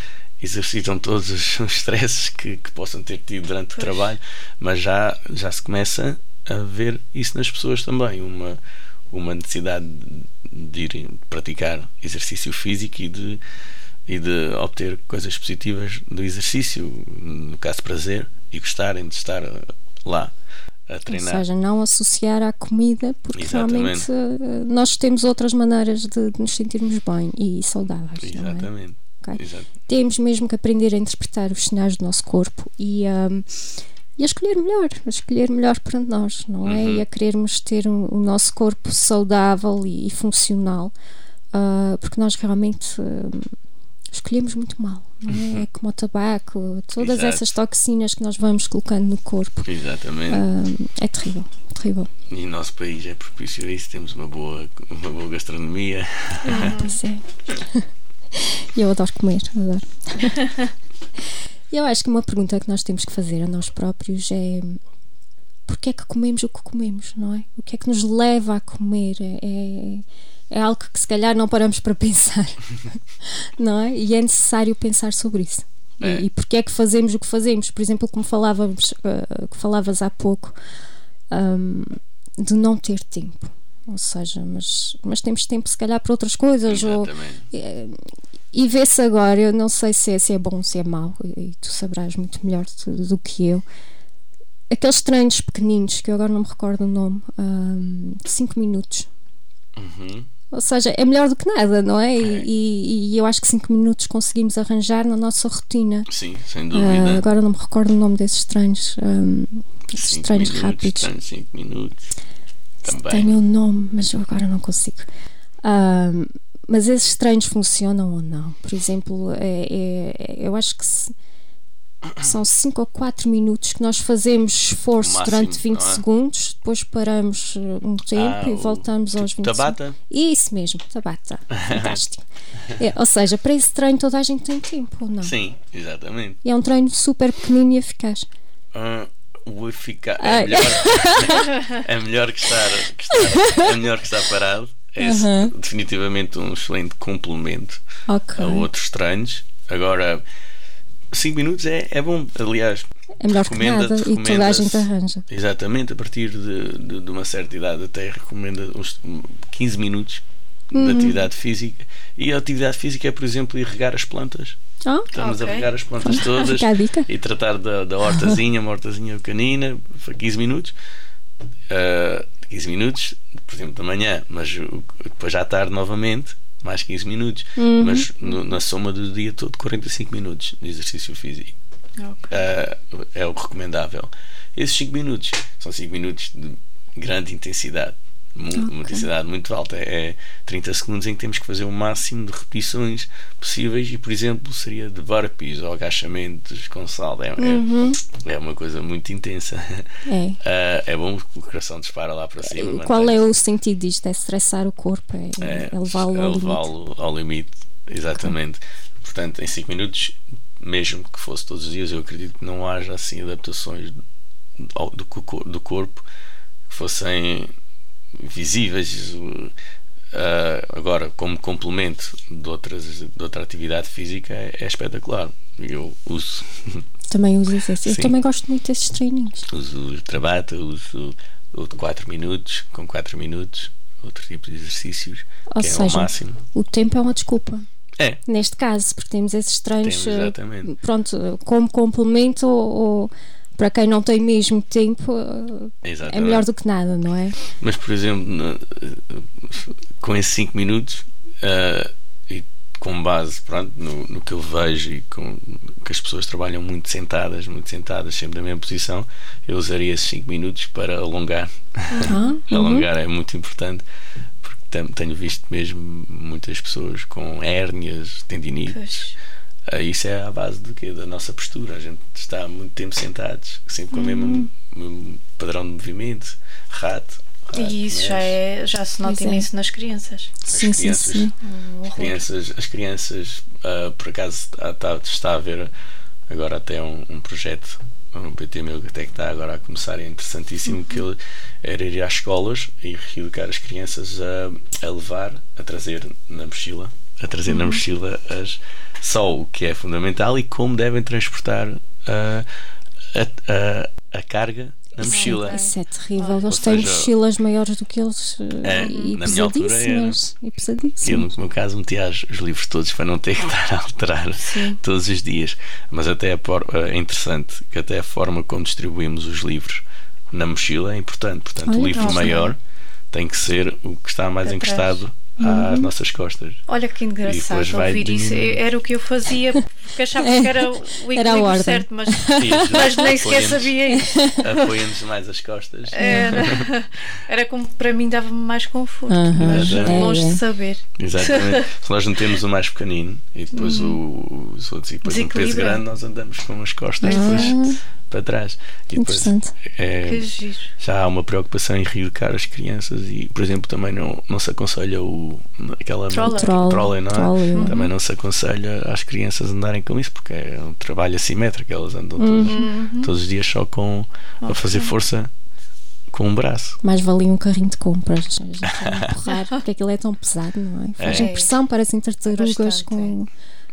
exercitam todos os, os stresses que, que possam ter tido durante o trabalho, mas já, já se começa a ver isso nas pessoas também, uma, uma necessidade de ir praticar exercício físico e de e de obter coisas positivas do exercício, no caso prazer, e gostarem de estar lá a Ou treinar. seja, não associar à comida, porque Exatamente. realmente eh, nós temos outras maneiras de, de nos sentirmos bem e saudáveis. É? Exatamente. Ok? Exato. Temos mesmo que aprender a interpretar os sinais do nosso corpo e a, e a escolher melhor, a escolher melhor para nós, não é? Uhum. E a querermos ter um- o nosso corpo saudável e, e funcional, ah, porque nós realmente ah, escolhemos muito mal, não é? É como o tabaco, todas Exato. essas toxinas que nós vamos colocando no corpo. Exatamente. Ah, é terrível, terrível. E o nosso país é propício a isso, temos uma boa, uma boa gastronomia. Pois é. E eu adoro comer, adoro. Eu acho que uma pergunta que nós temos que fazer a nós próprios é porque é que comemos o que comemos, não é? O que é que nos leva a comer? É, é algo que se calhar não paramos para pensar, não é? E é necessário pensar sobre isso. E- É. E, porque é que fazemos o que fazemos? Por exemplo, como falávamos, ah, que falavas há pouco, ahm, de não ter tempo. Ou seja, mas, mas temos tempo se calhar para outras coisas. Ou, Exatamente. e vê-se agora, eu não sei se é, se é bom, se é mau, e, e tu sabrás muito melhor do, do que eu. Aqueles treinos pequeninos, que eu agora não me recordo o nome, 5 minutos. Uhum. Ou seja, é melhor do que nada, não é? E- É. E, e eu acho que 5 minutos conseguimos arranjar na nossa rotina. Sim, sem dúvida. agora não me recordo o nome desses treinos. ahm, esses treinos minutos, rápidos. treinos, cinco minutos. Também. Tenho um nome, mas eu agora não consigo. Mas esses treinos funcionam ou não? Por exemplo, é, é- eu acho que se- são 5 ou 4 minutos que nós fazemos esforço máximo, durante 20 não é? segundos, depois paramos uh, um tempo Ah, e voltamos aos 20 tipo Tabata? segundos. Isso mesmo, Tabata. Fantástico. É, ou seja, para esse treino toda a gente tem tempo, ou não? Sim, exatamente. E é um treino super pequenino e eficaz. Ah, o eficaz Ai. é melhor, é melhor que estar, que estar- é melhor que estar parado. É Aham. definitivamente um excelente complemento Ok. a outros treinos. Agora, 5 minutos é, é bom. Aliás, É melhor que nada e toda a gente arranja. Exatamente, a partir de, de, de uma certa idade até recomenda uns 15 minutos Uhum. de atividade física. E a atividade física é, por exemplo, ir regar as plantas. Ah, Estamos a Ok. regar as plantas todas a e tratar da, da hortazinha, uma hortazinha pequenina, foi 15 minutos. Ah, 15 minutos, por exemplo, da manhã, mas depois à tarde novamente, mais 15 minutos. Uhum. Mas no- na soma do dia todo, 45 minutos de exercício físico. Ah, é o recomendável. Esses 5 minutos são 5 minutos de grande intensidade. Uma intensidade muito alta. É 30 segundos em que temos que fazer o máximo de repetições possíveis e, por exemplo, seria de burpees ou agachamentos com salto. É, é, é uma coisa muito intensa. É. Ah, é bom que o coração dispara lá para cima. Qual é mantém-se- o sentido disto? É estressar o corpo, é, é, é levá-lo é ao limite. levá-lo ao limite. Exatamente. Portanto, em 5 minutos, mesmo que fosse todos os dias, eu acredito que não haja assim adaptações do, co- do corpo que fossem visíveis. uh, agora, como complemento de, outras, de outra atividade física, é, é espetacular. Eu uso, Também uso esse. Eu Sim. também gosto muito desses treininhos. uso o Trabata, uso o de 4 minutos, com 4 minutos, outro tipo de exercícios, Ou que é o seja, máximo. o tempo é uma desculpa. É, Neste caso, porque temos esses treinos, Temos, eh, exatamente. pronto, como complemento ou para quem não tem mesmo tempo, eh, é exatamente. melhor do que nada, não é? Mas, por exemplo, na- com esses 5 minutos ah, e com base pronto, no, no que eu vejo e com que as pessoas trabalham muito sentadas, muito sentadas, sempre na mesma posição, eu usaria esses 5 minutos para alongar. Ah, alongar é muito importante porque tenho visto mesmo muitas pessoas com hérnias, tendinites. Pois. Ah, Isso é a base do quê? Da nossa postura. A gente está muito tempo sentados, sempre com o mesmo, mesmo padrão de movimento, rato. rato E isso já, é, já se nota é. imenso nas crianças. sim, sim, crianças. sim. Um horror. crianças, as crianças, ah, por acaso, está, está- a ver agora até um, um projeto um PT meu que até que está agora a começar, é interessantíssimo, que ele era ir às escolas e reeducar as crianças a, a levar, a trazer na mochila, a trazer na mochila as, só o que é fundamental e como devem transportar ah, a, a, a carga na mochila. Isso é terrível. Eles têm mochilas maiores do que eles eh, É, e na minha altura era. pesadíssimas. E Eu, no meu caso, metia os os livros todos para não ter que estar a alterar todos os dias. Mas até a por- é interessante que até a forma como distribuímos os livros na mochila é importante. Portanto, Olha, o livro maior tem que ser o que está mais Atrás. encostado às nossas costas. Olha que engraçado depois vai ouvir isso. diminuindo. Era o que eu fazia porque achava que era o equilíbrio Era a ordem. certo, mas, Sim, mas nem sequer sabia isso. Apoia-nos mais as costas. Era, era como para mim dava-me mais conforto, Aham, mas é, longe é. de saber. Exatamente. Se nós não temos o mais pequenino e depois o- os outros e depois um peso grande, nós andamos com as costas depois para trás. E depois Interessante. é, Que giro. já há uma preocupação em reeducar as crianças e, por exemplo, também não, não se aconselha o, aquela Trolley. Trolley. trolley, não é? Trolley. Uhum. Também não se aconselha às crianças andarem com isso porque é um trabalho assimétrico, elas andam todos, Uhum. todos os dias só com a fazer força com um braço. Mais valia um carrinho de compras. A gente vai empurrar, porque aquilo é tão pesado, não é? Faz É. impressão, parecem tartarugas Bastante, com,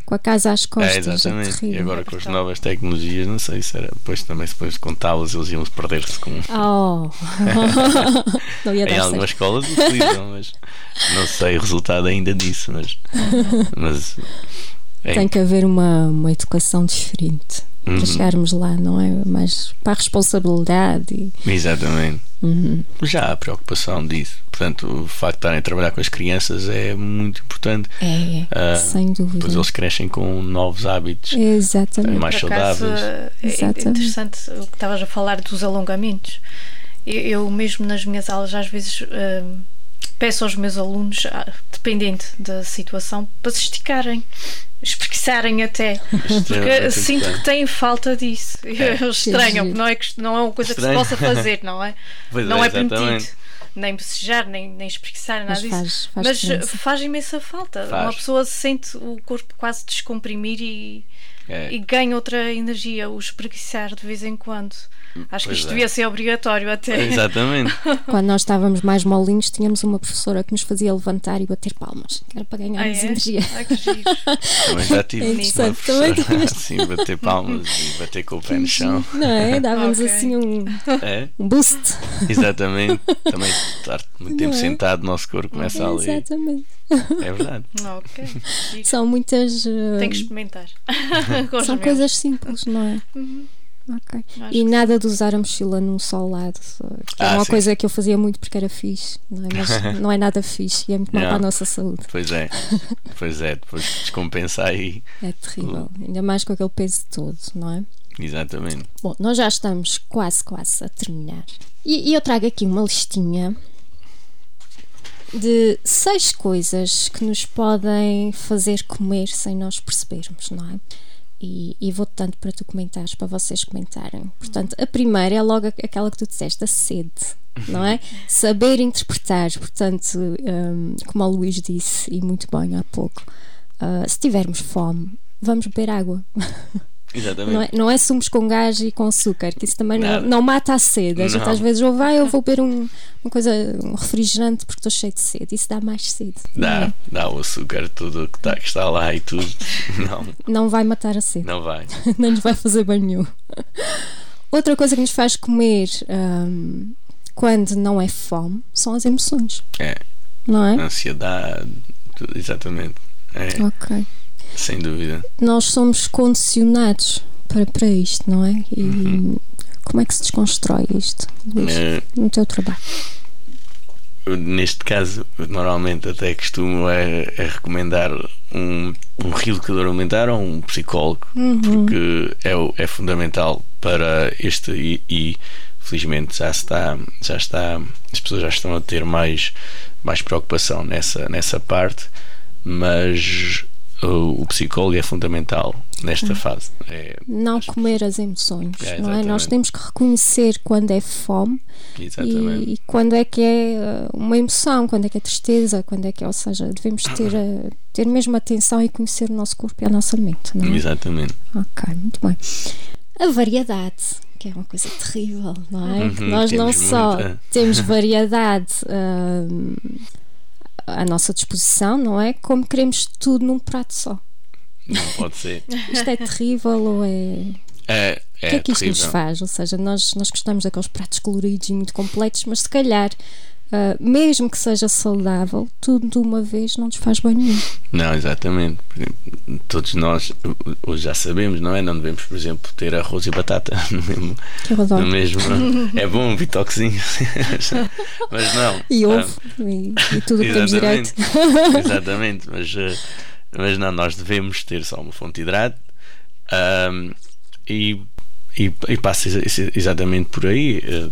com a casa às costas. é, exatamente. e terrível. agora com as novas tecnologias, não sei se era. Depois também, se depois com tábuas, eles iam perder-se com. Oh! não ia Em dar algumas certo. escolas utilizam, mas não sei o resultado ainda disso, mas. mas é, Tem que haver uma, uma educação diferente Uhum. para chegarmos lá, não é? Mais para a responsabilidade. E, Exatamente. Uhum. Já há preocupação disso. Portanto, o facto de estarem a trabalhar com as crianças é muito importante. é, Ah, sem dúvida. Depois eles crescem com novos hábitos Exatamente. mais Por acaso, saudáveis. é Exatamente. interessante o que estavas a falar dos alongamentos. Eu, eu mesmo nas minhas aulas, às vezes, hum, peço aos meus alunos, ah, dependente da situação, para se esticarem, espreguiçarem até. Porque sinto que têm falta disso. Eles estranham, não é, que- não é uma coisa que se Estranho. possa fazer, não é? Pois não é, exatamente. permitido. Nem bocejar, nem, nem espreguiçar, nada Mas disso. faz- faz Mas diferença. faz imensa falta. Faz. Uma pessoa sente o corpo quase descomprimir e, É. e ganha outra energia, o espreguiçar de vez em quando. Acho que Pois isto é. devia ser obrigatório até. Exatamente. Quando nós estávamos mais molinhos, tínhamos uma professora que nos fazia levantar e bater palmas, que era para Ah, ganharmos é? energia. Ai, que giro. Também já tive É uma interessante, também tinhas. assim, bater palmas e bater com o pé no chão. Não é? Dava-nos Ok. assim um, É, um boost. exatamente. Também estar muito tempo é? sentado, o nosso corpo começa a ler. Exatamente. É verdade. ok. Giro. São muitas. uh, Tenho que experimentar. São coisas simples, não é? Uhum. Ok. Acho E nada de usar a mochila num só lado, que é Ah, uma sim. coisa que eu fazia muito porque era fixe, não é? Mas não é nada fixe e é muito mal Não. para a nossa saúde. Pois é. Pois é, depois descompensa aí. É terrível. Ainda mais com aquele peso todo, não é? Exatamente. Bom, nós já estamos quase, quase a terminar. E, e eu trago aqui uma listinha de seis coisas que nos podem fazer comer sem nós percebermos, não é? E, e vou tanto para tu comentares, para vocês comentarem. Portanto, a primeira é logo aquela que tu disseste, a sede, não é? Saber interpretar. Portanto, hum, como o Luís disse, e muito bem há pouco, ah, se tivermos fome, vamos beber água. Exatamente. Não é, não é sumos com gás e com açúcar, que isso também não, não mata a sede. A gente Não. às vezes ou vai, eu vou beber um, uma coisa, um refrigerante porque estou cheio de sede. Isso dá mais sede. Dá, é? dá o açúcar, tudo que está, que está lá e tudo. Não, Não vai matar a sede, não vai. não nos vai fazer bem nenhum. Outra coisa que nos faz comer hum, quando não é fome são as emoções, É, não é? ansiedade, tudo, exatamente. É, Ok. Sem dúvida. Nós somos condicionados para, para isto, não é? E como é que se desconstrói isto, Luís, É, no teu trabalho? neste caso, normalmente até costumo é, é recomendar um, um reeducador alimentar ou um psicólogo, porque é, é fundamental para este e, e felizmente já está, já está, as pessoas já estão a ter mais, mais preocupação nessa, nessa parte, mas o, o psicólogo é fundamental nesta fase. É, não comer as emoções, É, não é? Nós temos que reconhecer quando é fome e, e quando é que é uh, uma emoção, quando é que é tristeza, quando é que é, ou seja, devemos ter, uh, ter mesmo atenção e conhecer o nosso corpo e a nossa mente, não é? Exatamente. Ok, muito bem. A variedade, que é uma coisa terrível, não é? Uhum, Nós não só muita. temos variedade hum, à nossa disposição, não é? Como queremos tudo num prato só. Não pode ser. Isto é terrível ou é. É, O é que é que isto nos terrível. faz? Ou seja, nós, nós gostamos daqueles pratos coloridos e muito completos, mas se calhar ah, mesmo que seja saudável, tudo de uma vez não nos faz bem nenhum. Não, exatamente. Todos nós hoje já sabemos, não é? Não devemos, por exemplo, ter arroz e batata no mesmo. Que eu adoro. No mesmo é bom, um bitoquezinho. mas não. E ah, ovo e, e tudo o que temos direito. Exatamente. Mas, eh, mas não, nós devemos ter só uma fonte de hidrato ahm, e, e, e passa exa- exatamente por aí. eh,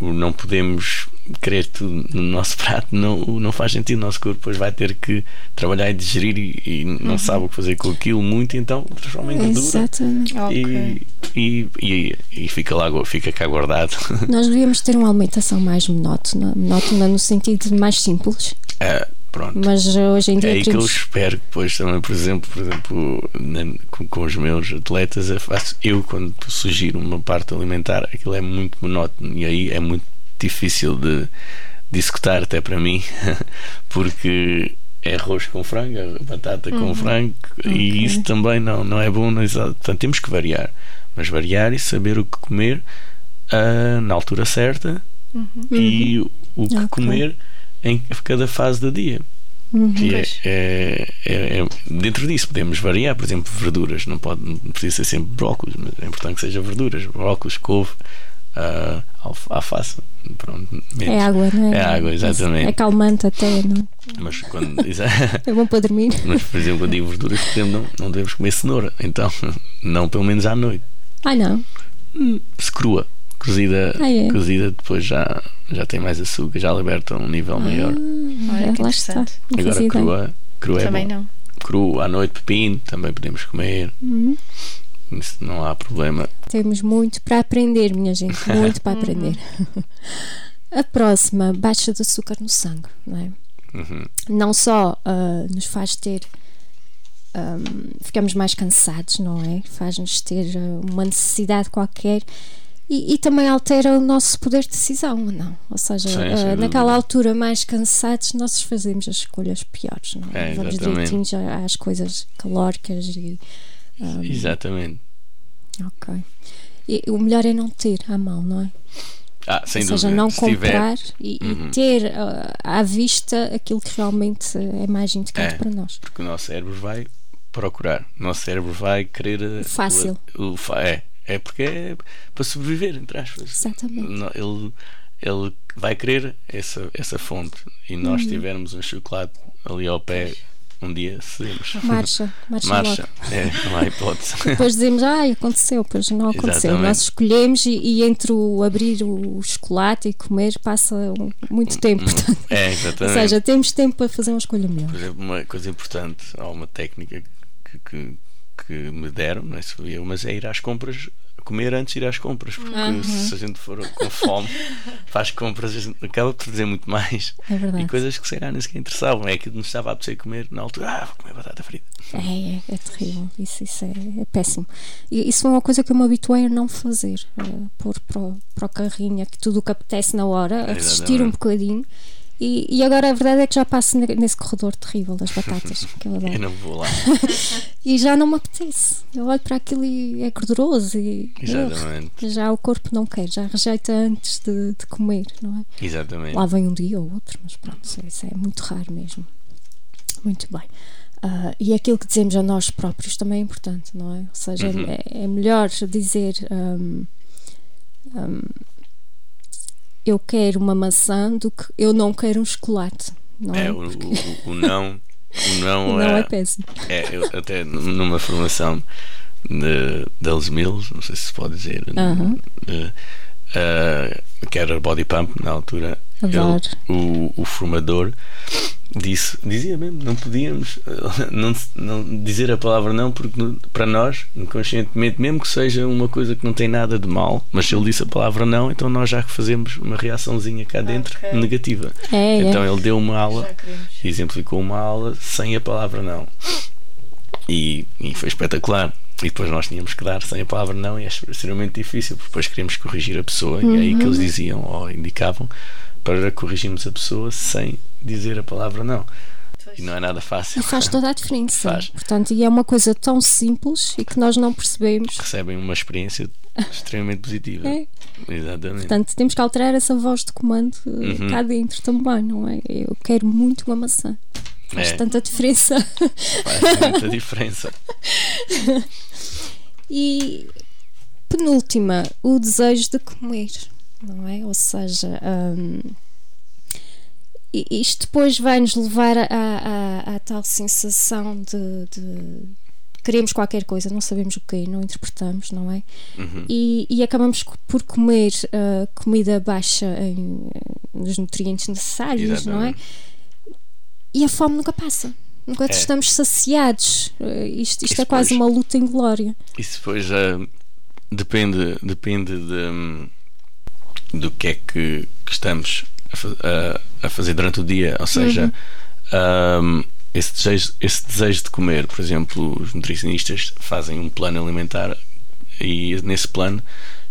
não podemos querer tudo no nosso prato, não, não faz sentido. O nosso corpo depois vai ter que trabalhar e digerir e, e não sabe o que fazer com aquilo muito, então transforma em gordura. Exatamente. E, e, e, e fica lá fica cá guardado. Nós devíamos ter uma alimentação mais monótona, monótona no sentido de mais simples, Ah, pronto. mas uh, hoje em É dia aí que eu queremos. espero que depois também, por exemplo, por exemplo com, com os meus atletas, eu, faço, eu quando sugiro uma parte alimentar, aquilo é muito monótono e aí é muito difícil de, de executar até para mim, porque é arroz com frango, é batata com frango e isso também não, não é bom. Não é. Portanto, temos que variar, mas variar e saber o que comer ah, na altura certa e o que Ok. comer em cada fase do dia. Que é, é, é- é- dentro disso podemos variar, por exemplo, verduras. Não, pode, não precisa ser sempre brócolis, mas é importante que seja verduras. Brócolis, couve, ah, alf- alface. Pronto, É água, não é? É água, exatamente. É calmante até, não é? Mas, quando, É bom para dormir. mas, por exemplo, quando digo verduras, por exemplo, não, não devemos comer cenoura. Então, não pelo menos à noite. Ai não. Se crua, cozida, Ah, é? cozida depois já, já tem mais açúcar, já liberta um nível maior. Olha que lá está. interessante. Agora, ideia. crua, crua é Também bom. não. cru à noite, pepino, também podemos comer. Uhum. Isso não há problema. Temos muito para aprender, minha gente, muito para aprender. A próxima, baixa de açúcar no sangue, não é? Uhum. Não só ah, nos faz ter. ahm, ficamos mais cansados, não é? Faz-nos ter ah, uma necessidade qualquer e, e também altera o nosso poder de decisão, não? Ou seja, Sim, dúvida. naquela altura, mais cansados, nós fazemos as escolhas piores, não é? É, Vamos a- às coisas calóricas e. Exatamente. Ok. E o melhor é não ter à mão, não é? Ah, sem Ou dúvida. seja, não Se tiver- comprar e, e Uhum. ter ah, à vista aquilo que realmente é mais indicado É. para nós. Porque o nosso cérebro vai procurar. O nosso cérebro vai querer. eh, Fácil. O, o é. É porque é para sobreviver, entre aspas. Exatamente. Ele, ele vai querer essa, essa fonte. E nós Uhum. tivermos um chocolate ali ao pé, um dia cedemos. Marcha, marcha, Marcha. É, não há hipótese. Depois dizemos, ai, aconteceu, pois não aconteceu. Exatamente. Nós escolhemos e, e entre o abrir o chocolate e comer passa muito tempo. Portanto, É, ou exatamente. seja, temos tempo para fazer uma escolha melhor. Por exemplo, uma coisa importante, há uma técnica que, que, que me deram, não é se fui eu, mas é ir às compras, comer antes de ir às compras, porque se a gente for com fome, faz compras, acaba por fazer muito mais. É verdade. E coisas que se calhar nem sequer interessavam, é que nos estava a apetecer comer na altura, ah, vou comer batata frita. É, é, é terrível. Isso, isso é, é péssimo. E isso é uma coisa que eu me habituei a não fazer. eh, pôr para o, para o carrinho que tudo o que apetece na hora, a resistir um bocadinho. E, e agora a verdade é que já passo ne- nesse corredor terrível das batatas, que eu Eu não vou lá. E já não me apetece. Eu olho para aquilo e é gorduroso e Exatamente. Ugh, já o corpo não quer, já rejeita antes de, de comer, não é? Exatamente. Lá vem um dia ou outro, mas pronto, isso é- é muito raro mesmo. Muito bem. Ah, e aquilo que dizemos a nós próprios também é importante, não é? Ou seja, Uhum. é, é melhor dizer hum, hum, eu quero uma maçã do que eu não quero um chocolate, não é? É, o, o, o não. O não, não é, é péssimo. é, eu até numa formação de, deles Mills, não sei se se pode dizer, Aham. eh, eh, que era body pump na altura. Ele, o, o formador disse, dizia mesmo, não podíamos eh, não, não dizer a palavra não, porque para nós, inconscientemente, mesmo que seja uma coisa que não tem nada de mal, mas se ele disse a palavra não, então nós já fazemos uma reaçãozinha cá dentro Ok. negativa. É, é. Então ele deu uma aula queremos. e exemplificou uma aula sem a palavra não. E, e foi espetacular. E depois nós tínhamos que dar sem a palavra não, e é extremamente difícil, porque depois queríamos corrigir a pessoa, e é aí que eles diziam ou indicavam para corrigirmos a pessoa sem dizer a palavra não. E não é nada fácil. E faz toda a diferença. Faz. Portanto, e é uma coisa tão simples e que nós não percebemos. Recebem uma experiência extremamente positiva. É. Exatamente. Portanto, temos que alterar essa voz de comando eh, Uhum. cá dentro também, não é? Eu quero muito uma maçã. Faz É. tanta diferença. Faz muita diferença. E penúltima, o desejo de comer, não é? Ou seja, hum, isto depois vai nos levar à, tal sensação de, de queremos qualquer coisa, não sabemos o que, não interpretamos, não é? Uhum. E, e acabamos por comer ah, comida baixa em, nos nutrientes necessários, não é? E a fome nunca passa. Nunca É. estamos saciados. Uh, Isto, isto é quase depois- uma luta em glória. Isso depois já depende, depende de, do que é que, que estamos a, a- fazer durante o dia. Ou seja, hum, esse, desejo, esse desejo de comer, por exemplo, os nutricionistas fazem um plano alimentar e nesse plano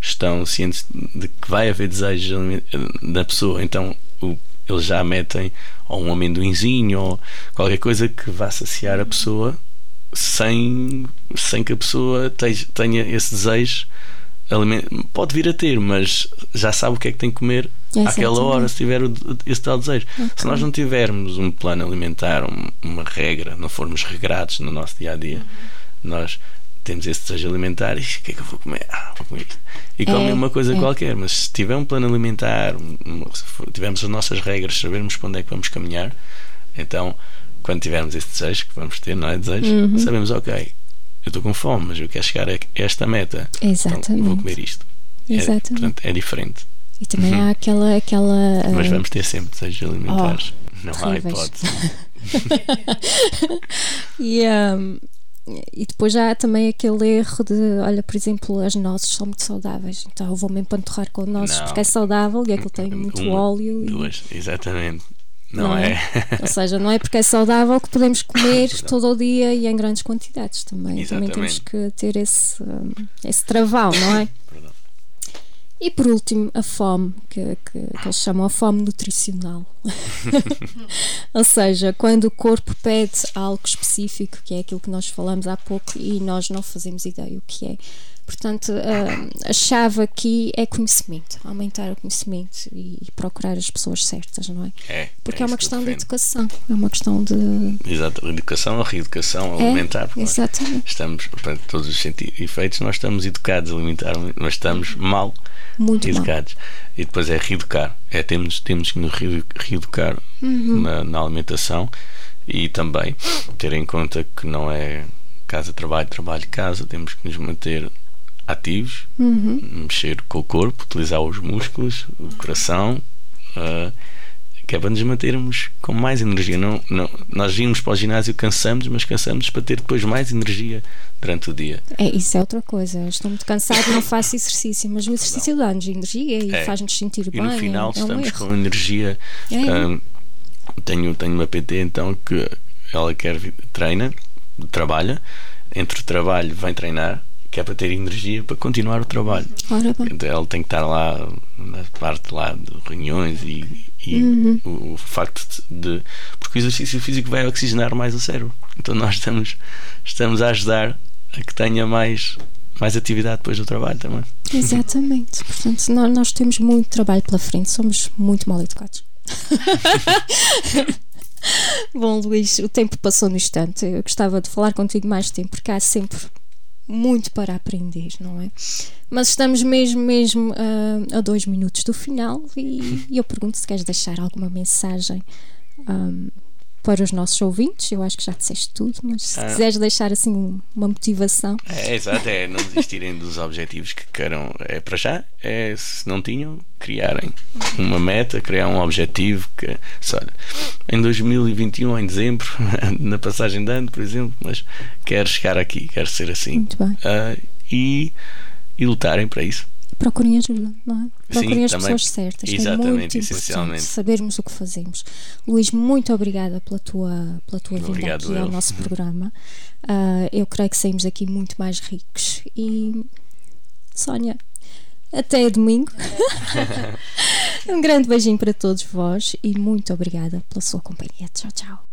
estão cientes de que vai haver desejos aliment- da pessoa. Então o- eles já metem ou um amendoinzinho ou qualquer coisa que vá saciar a pessoa sem, sem que a pessoa teja- tenha esse desejo. Pode vir a ter, mas já sabe o que é que tem que comer àquela Exatamente. hora se tiver o- esse tal desejo. Se nós não tivermos um plano alimentar, um- uma regra, não formos regrados no nosso dia a dia, nós temos esse desejo alimentar e o que é que eu vou comer? Ah, vou comer isto. E comem É, uma coisa é. qualquer, mas se tiver um plano alimentar, um- tivermos as nossas regras, sabermos para onde é que vamos caminhar, então quando tivermos esse desejo, que vamos ter, não é? Desejo, Uhum. sabemos, ok, eu estou com fome, mas eu quero chegar a esta meta. Então Exatamente. vou comer isto. É, Exatamente. portanto, é diferente. E também há aquela. aquela Mas uh, vamos ter sempre desejos alimentares. não há hipótese. e, um, e depois já há também aquele erro de, olha, por exemplo, as nozes são muito saudáveis, então eu vou-me empanturrar com nozes Não. porque é saudável e aquilo tem muito Uma, óleo. e- Duas, exatamente. Não, Não é? é? Ou seja, não é porque é saudável que podemos comer todo o dia e em grandes quantidades também. Também temos Exatamente. que ter esse, um, esse travão, não é? Perdão. E por último, a fome, que, que, que eles chamam a fome nutricional. Ou seja, quando o corpo pede algo específico, que é aquilo que nós falamos há pouco, e nós não fazemos ideia o que é. Portanto, a, a chave aqui é conhecimento, aumentar o conhecimento e, e procurar as pessoas certas, não é? É, Porque é, uma isso que questão de educação, é uma questão de. Exato, educação ou reeducação É, alimentar. exatamente. Estamos, para todos os efeitos, nós estamos educados a alimentar, mas estamos mal Muito mal. educados. E depois é reeducar. É, temos, temos que nos re- reeducar Uhum. na, na alimentação e também ter em conta que não é casa, trabalho, trabalho, casa. Temos que nos manter ativos, Uhum. mexer com o corpo, utilizar os músculos, o coração. ah, que é para nos mantermos com mais energia. Não, não, nós vimos para o ginásio, cansamos, mas cansamos para ter depois mais energia durante o dia. É, isso é outra coisa. Eu Estou muito cansado, não faço exercício, mas o exercício dá-nos energia e É. faz-nos sentir E bem. no final é, é um estamos com energia. É, é. ah, tenho, tenho uma PT então que ela quer treina, trabalha, entre o trabalho vem treinar, que é para ter energia para continuar o trabalho. Ora. Então, Ele tem que estar lá na parte lá de reuniões e, e Uhum. o, o facto de. Porque o exercício físico vai oxigenar mais o cérebro. Então nós estamos, estamos a ajudar a que tenha mais, mais atividade depois do trabalho também. Exatamente. Portanto, nós, nós temos muito trabalho pela frente, somos muito mal educados. Bom, Luís, o tempo passou no instante. Eu gostava de falar contigo mais tempo, porque há sempre muito para aprender, não é? Mas estamos mesmo, mesmo ah, a dois minutos do final e, eu pergunto se queres deixar alguma mensagem ahm, para os nossos ouvintes. Eu acho que já disseste tudo, mas se Ah. quiseres deixar assim um- uma motivação. É, exato, é não desistirem dos objetivos que queiram. É para já, é se não tinham, criarem uma meta, criar um objetivo que, se, olha, em 2021, em dezembro, na passagem de ano, por exemplo, mas quero chegar aqui, quero ser assim. Muito bem. Ah, e, e lutarem para isso. procurem ajuda, não é? Procurem as também. pessoas certas. que é Exatamente, muito importante essencialmente. sabermos o que fazemos. Luís, muito obrigada pela tua, pela tua vinda Obrigado, aqui ao eu. nosso programa. Ah, eu creio que saímos daqui muito mais ricos. E Sónia, até domingo. um grande beijinho para todos vós e muito obrigada pela sua companhia. Tchau, tchau.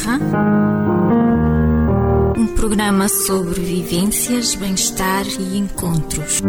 Terra. Um programa sobre vivências, bem-estar e encontros.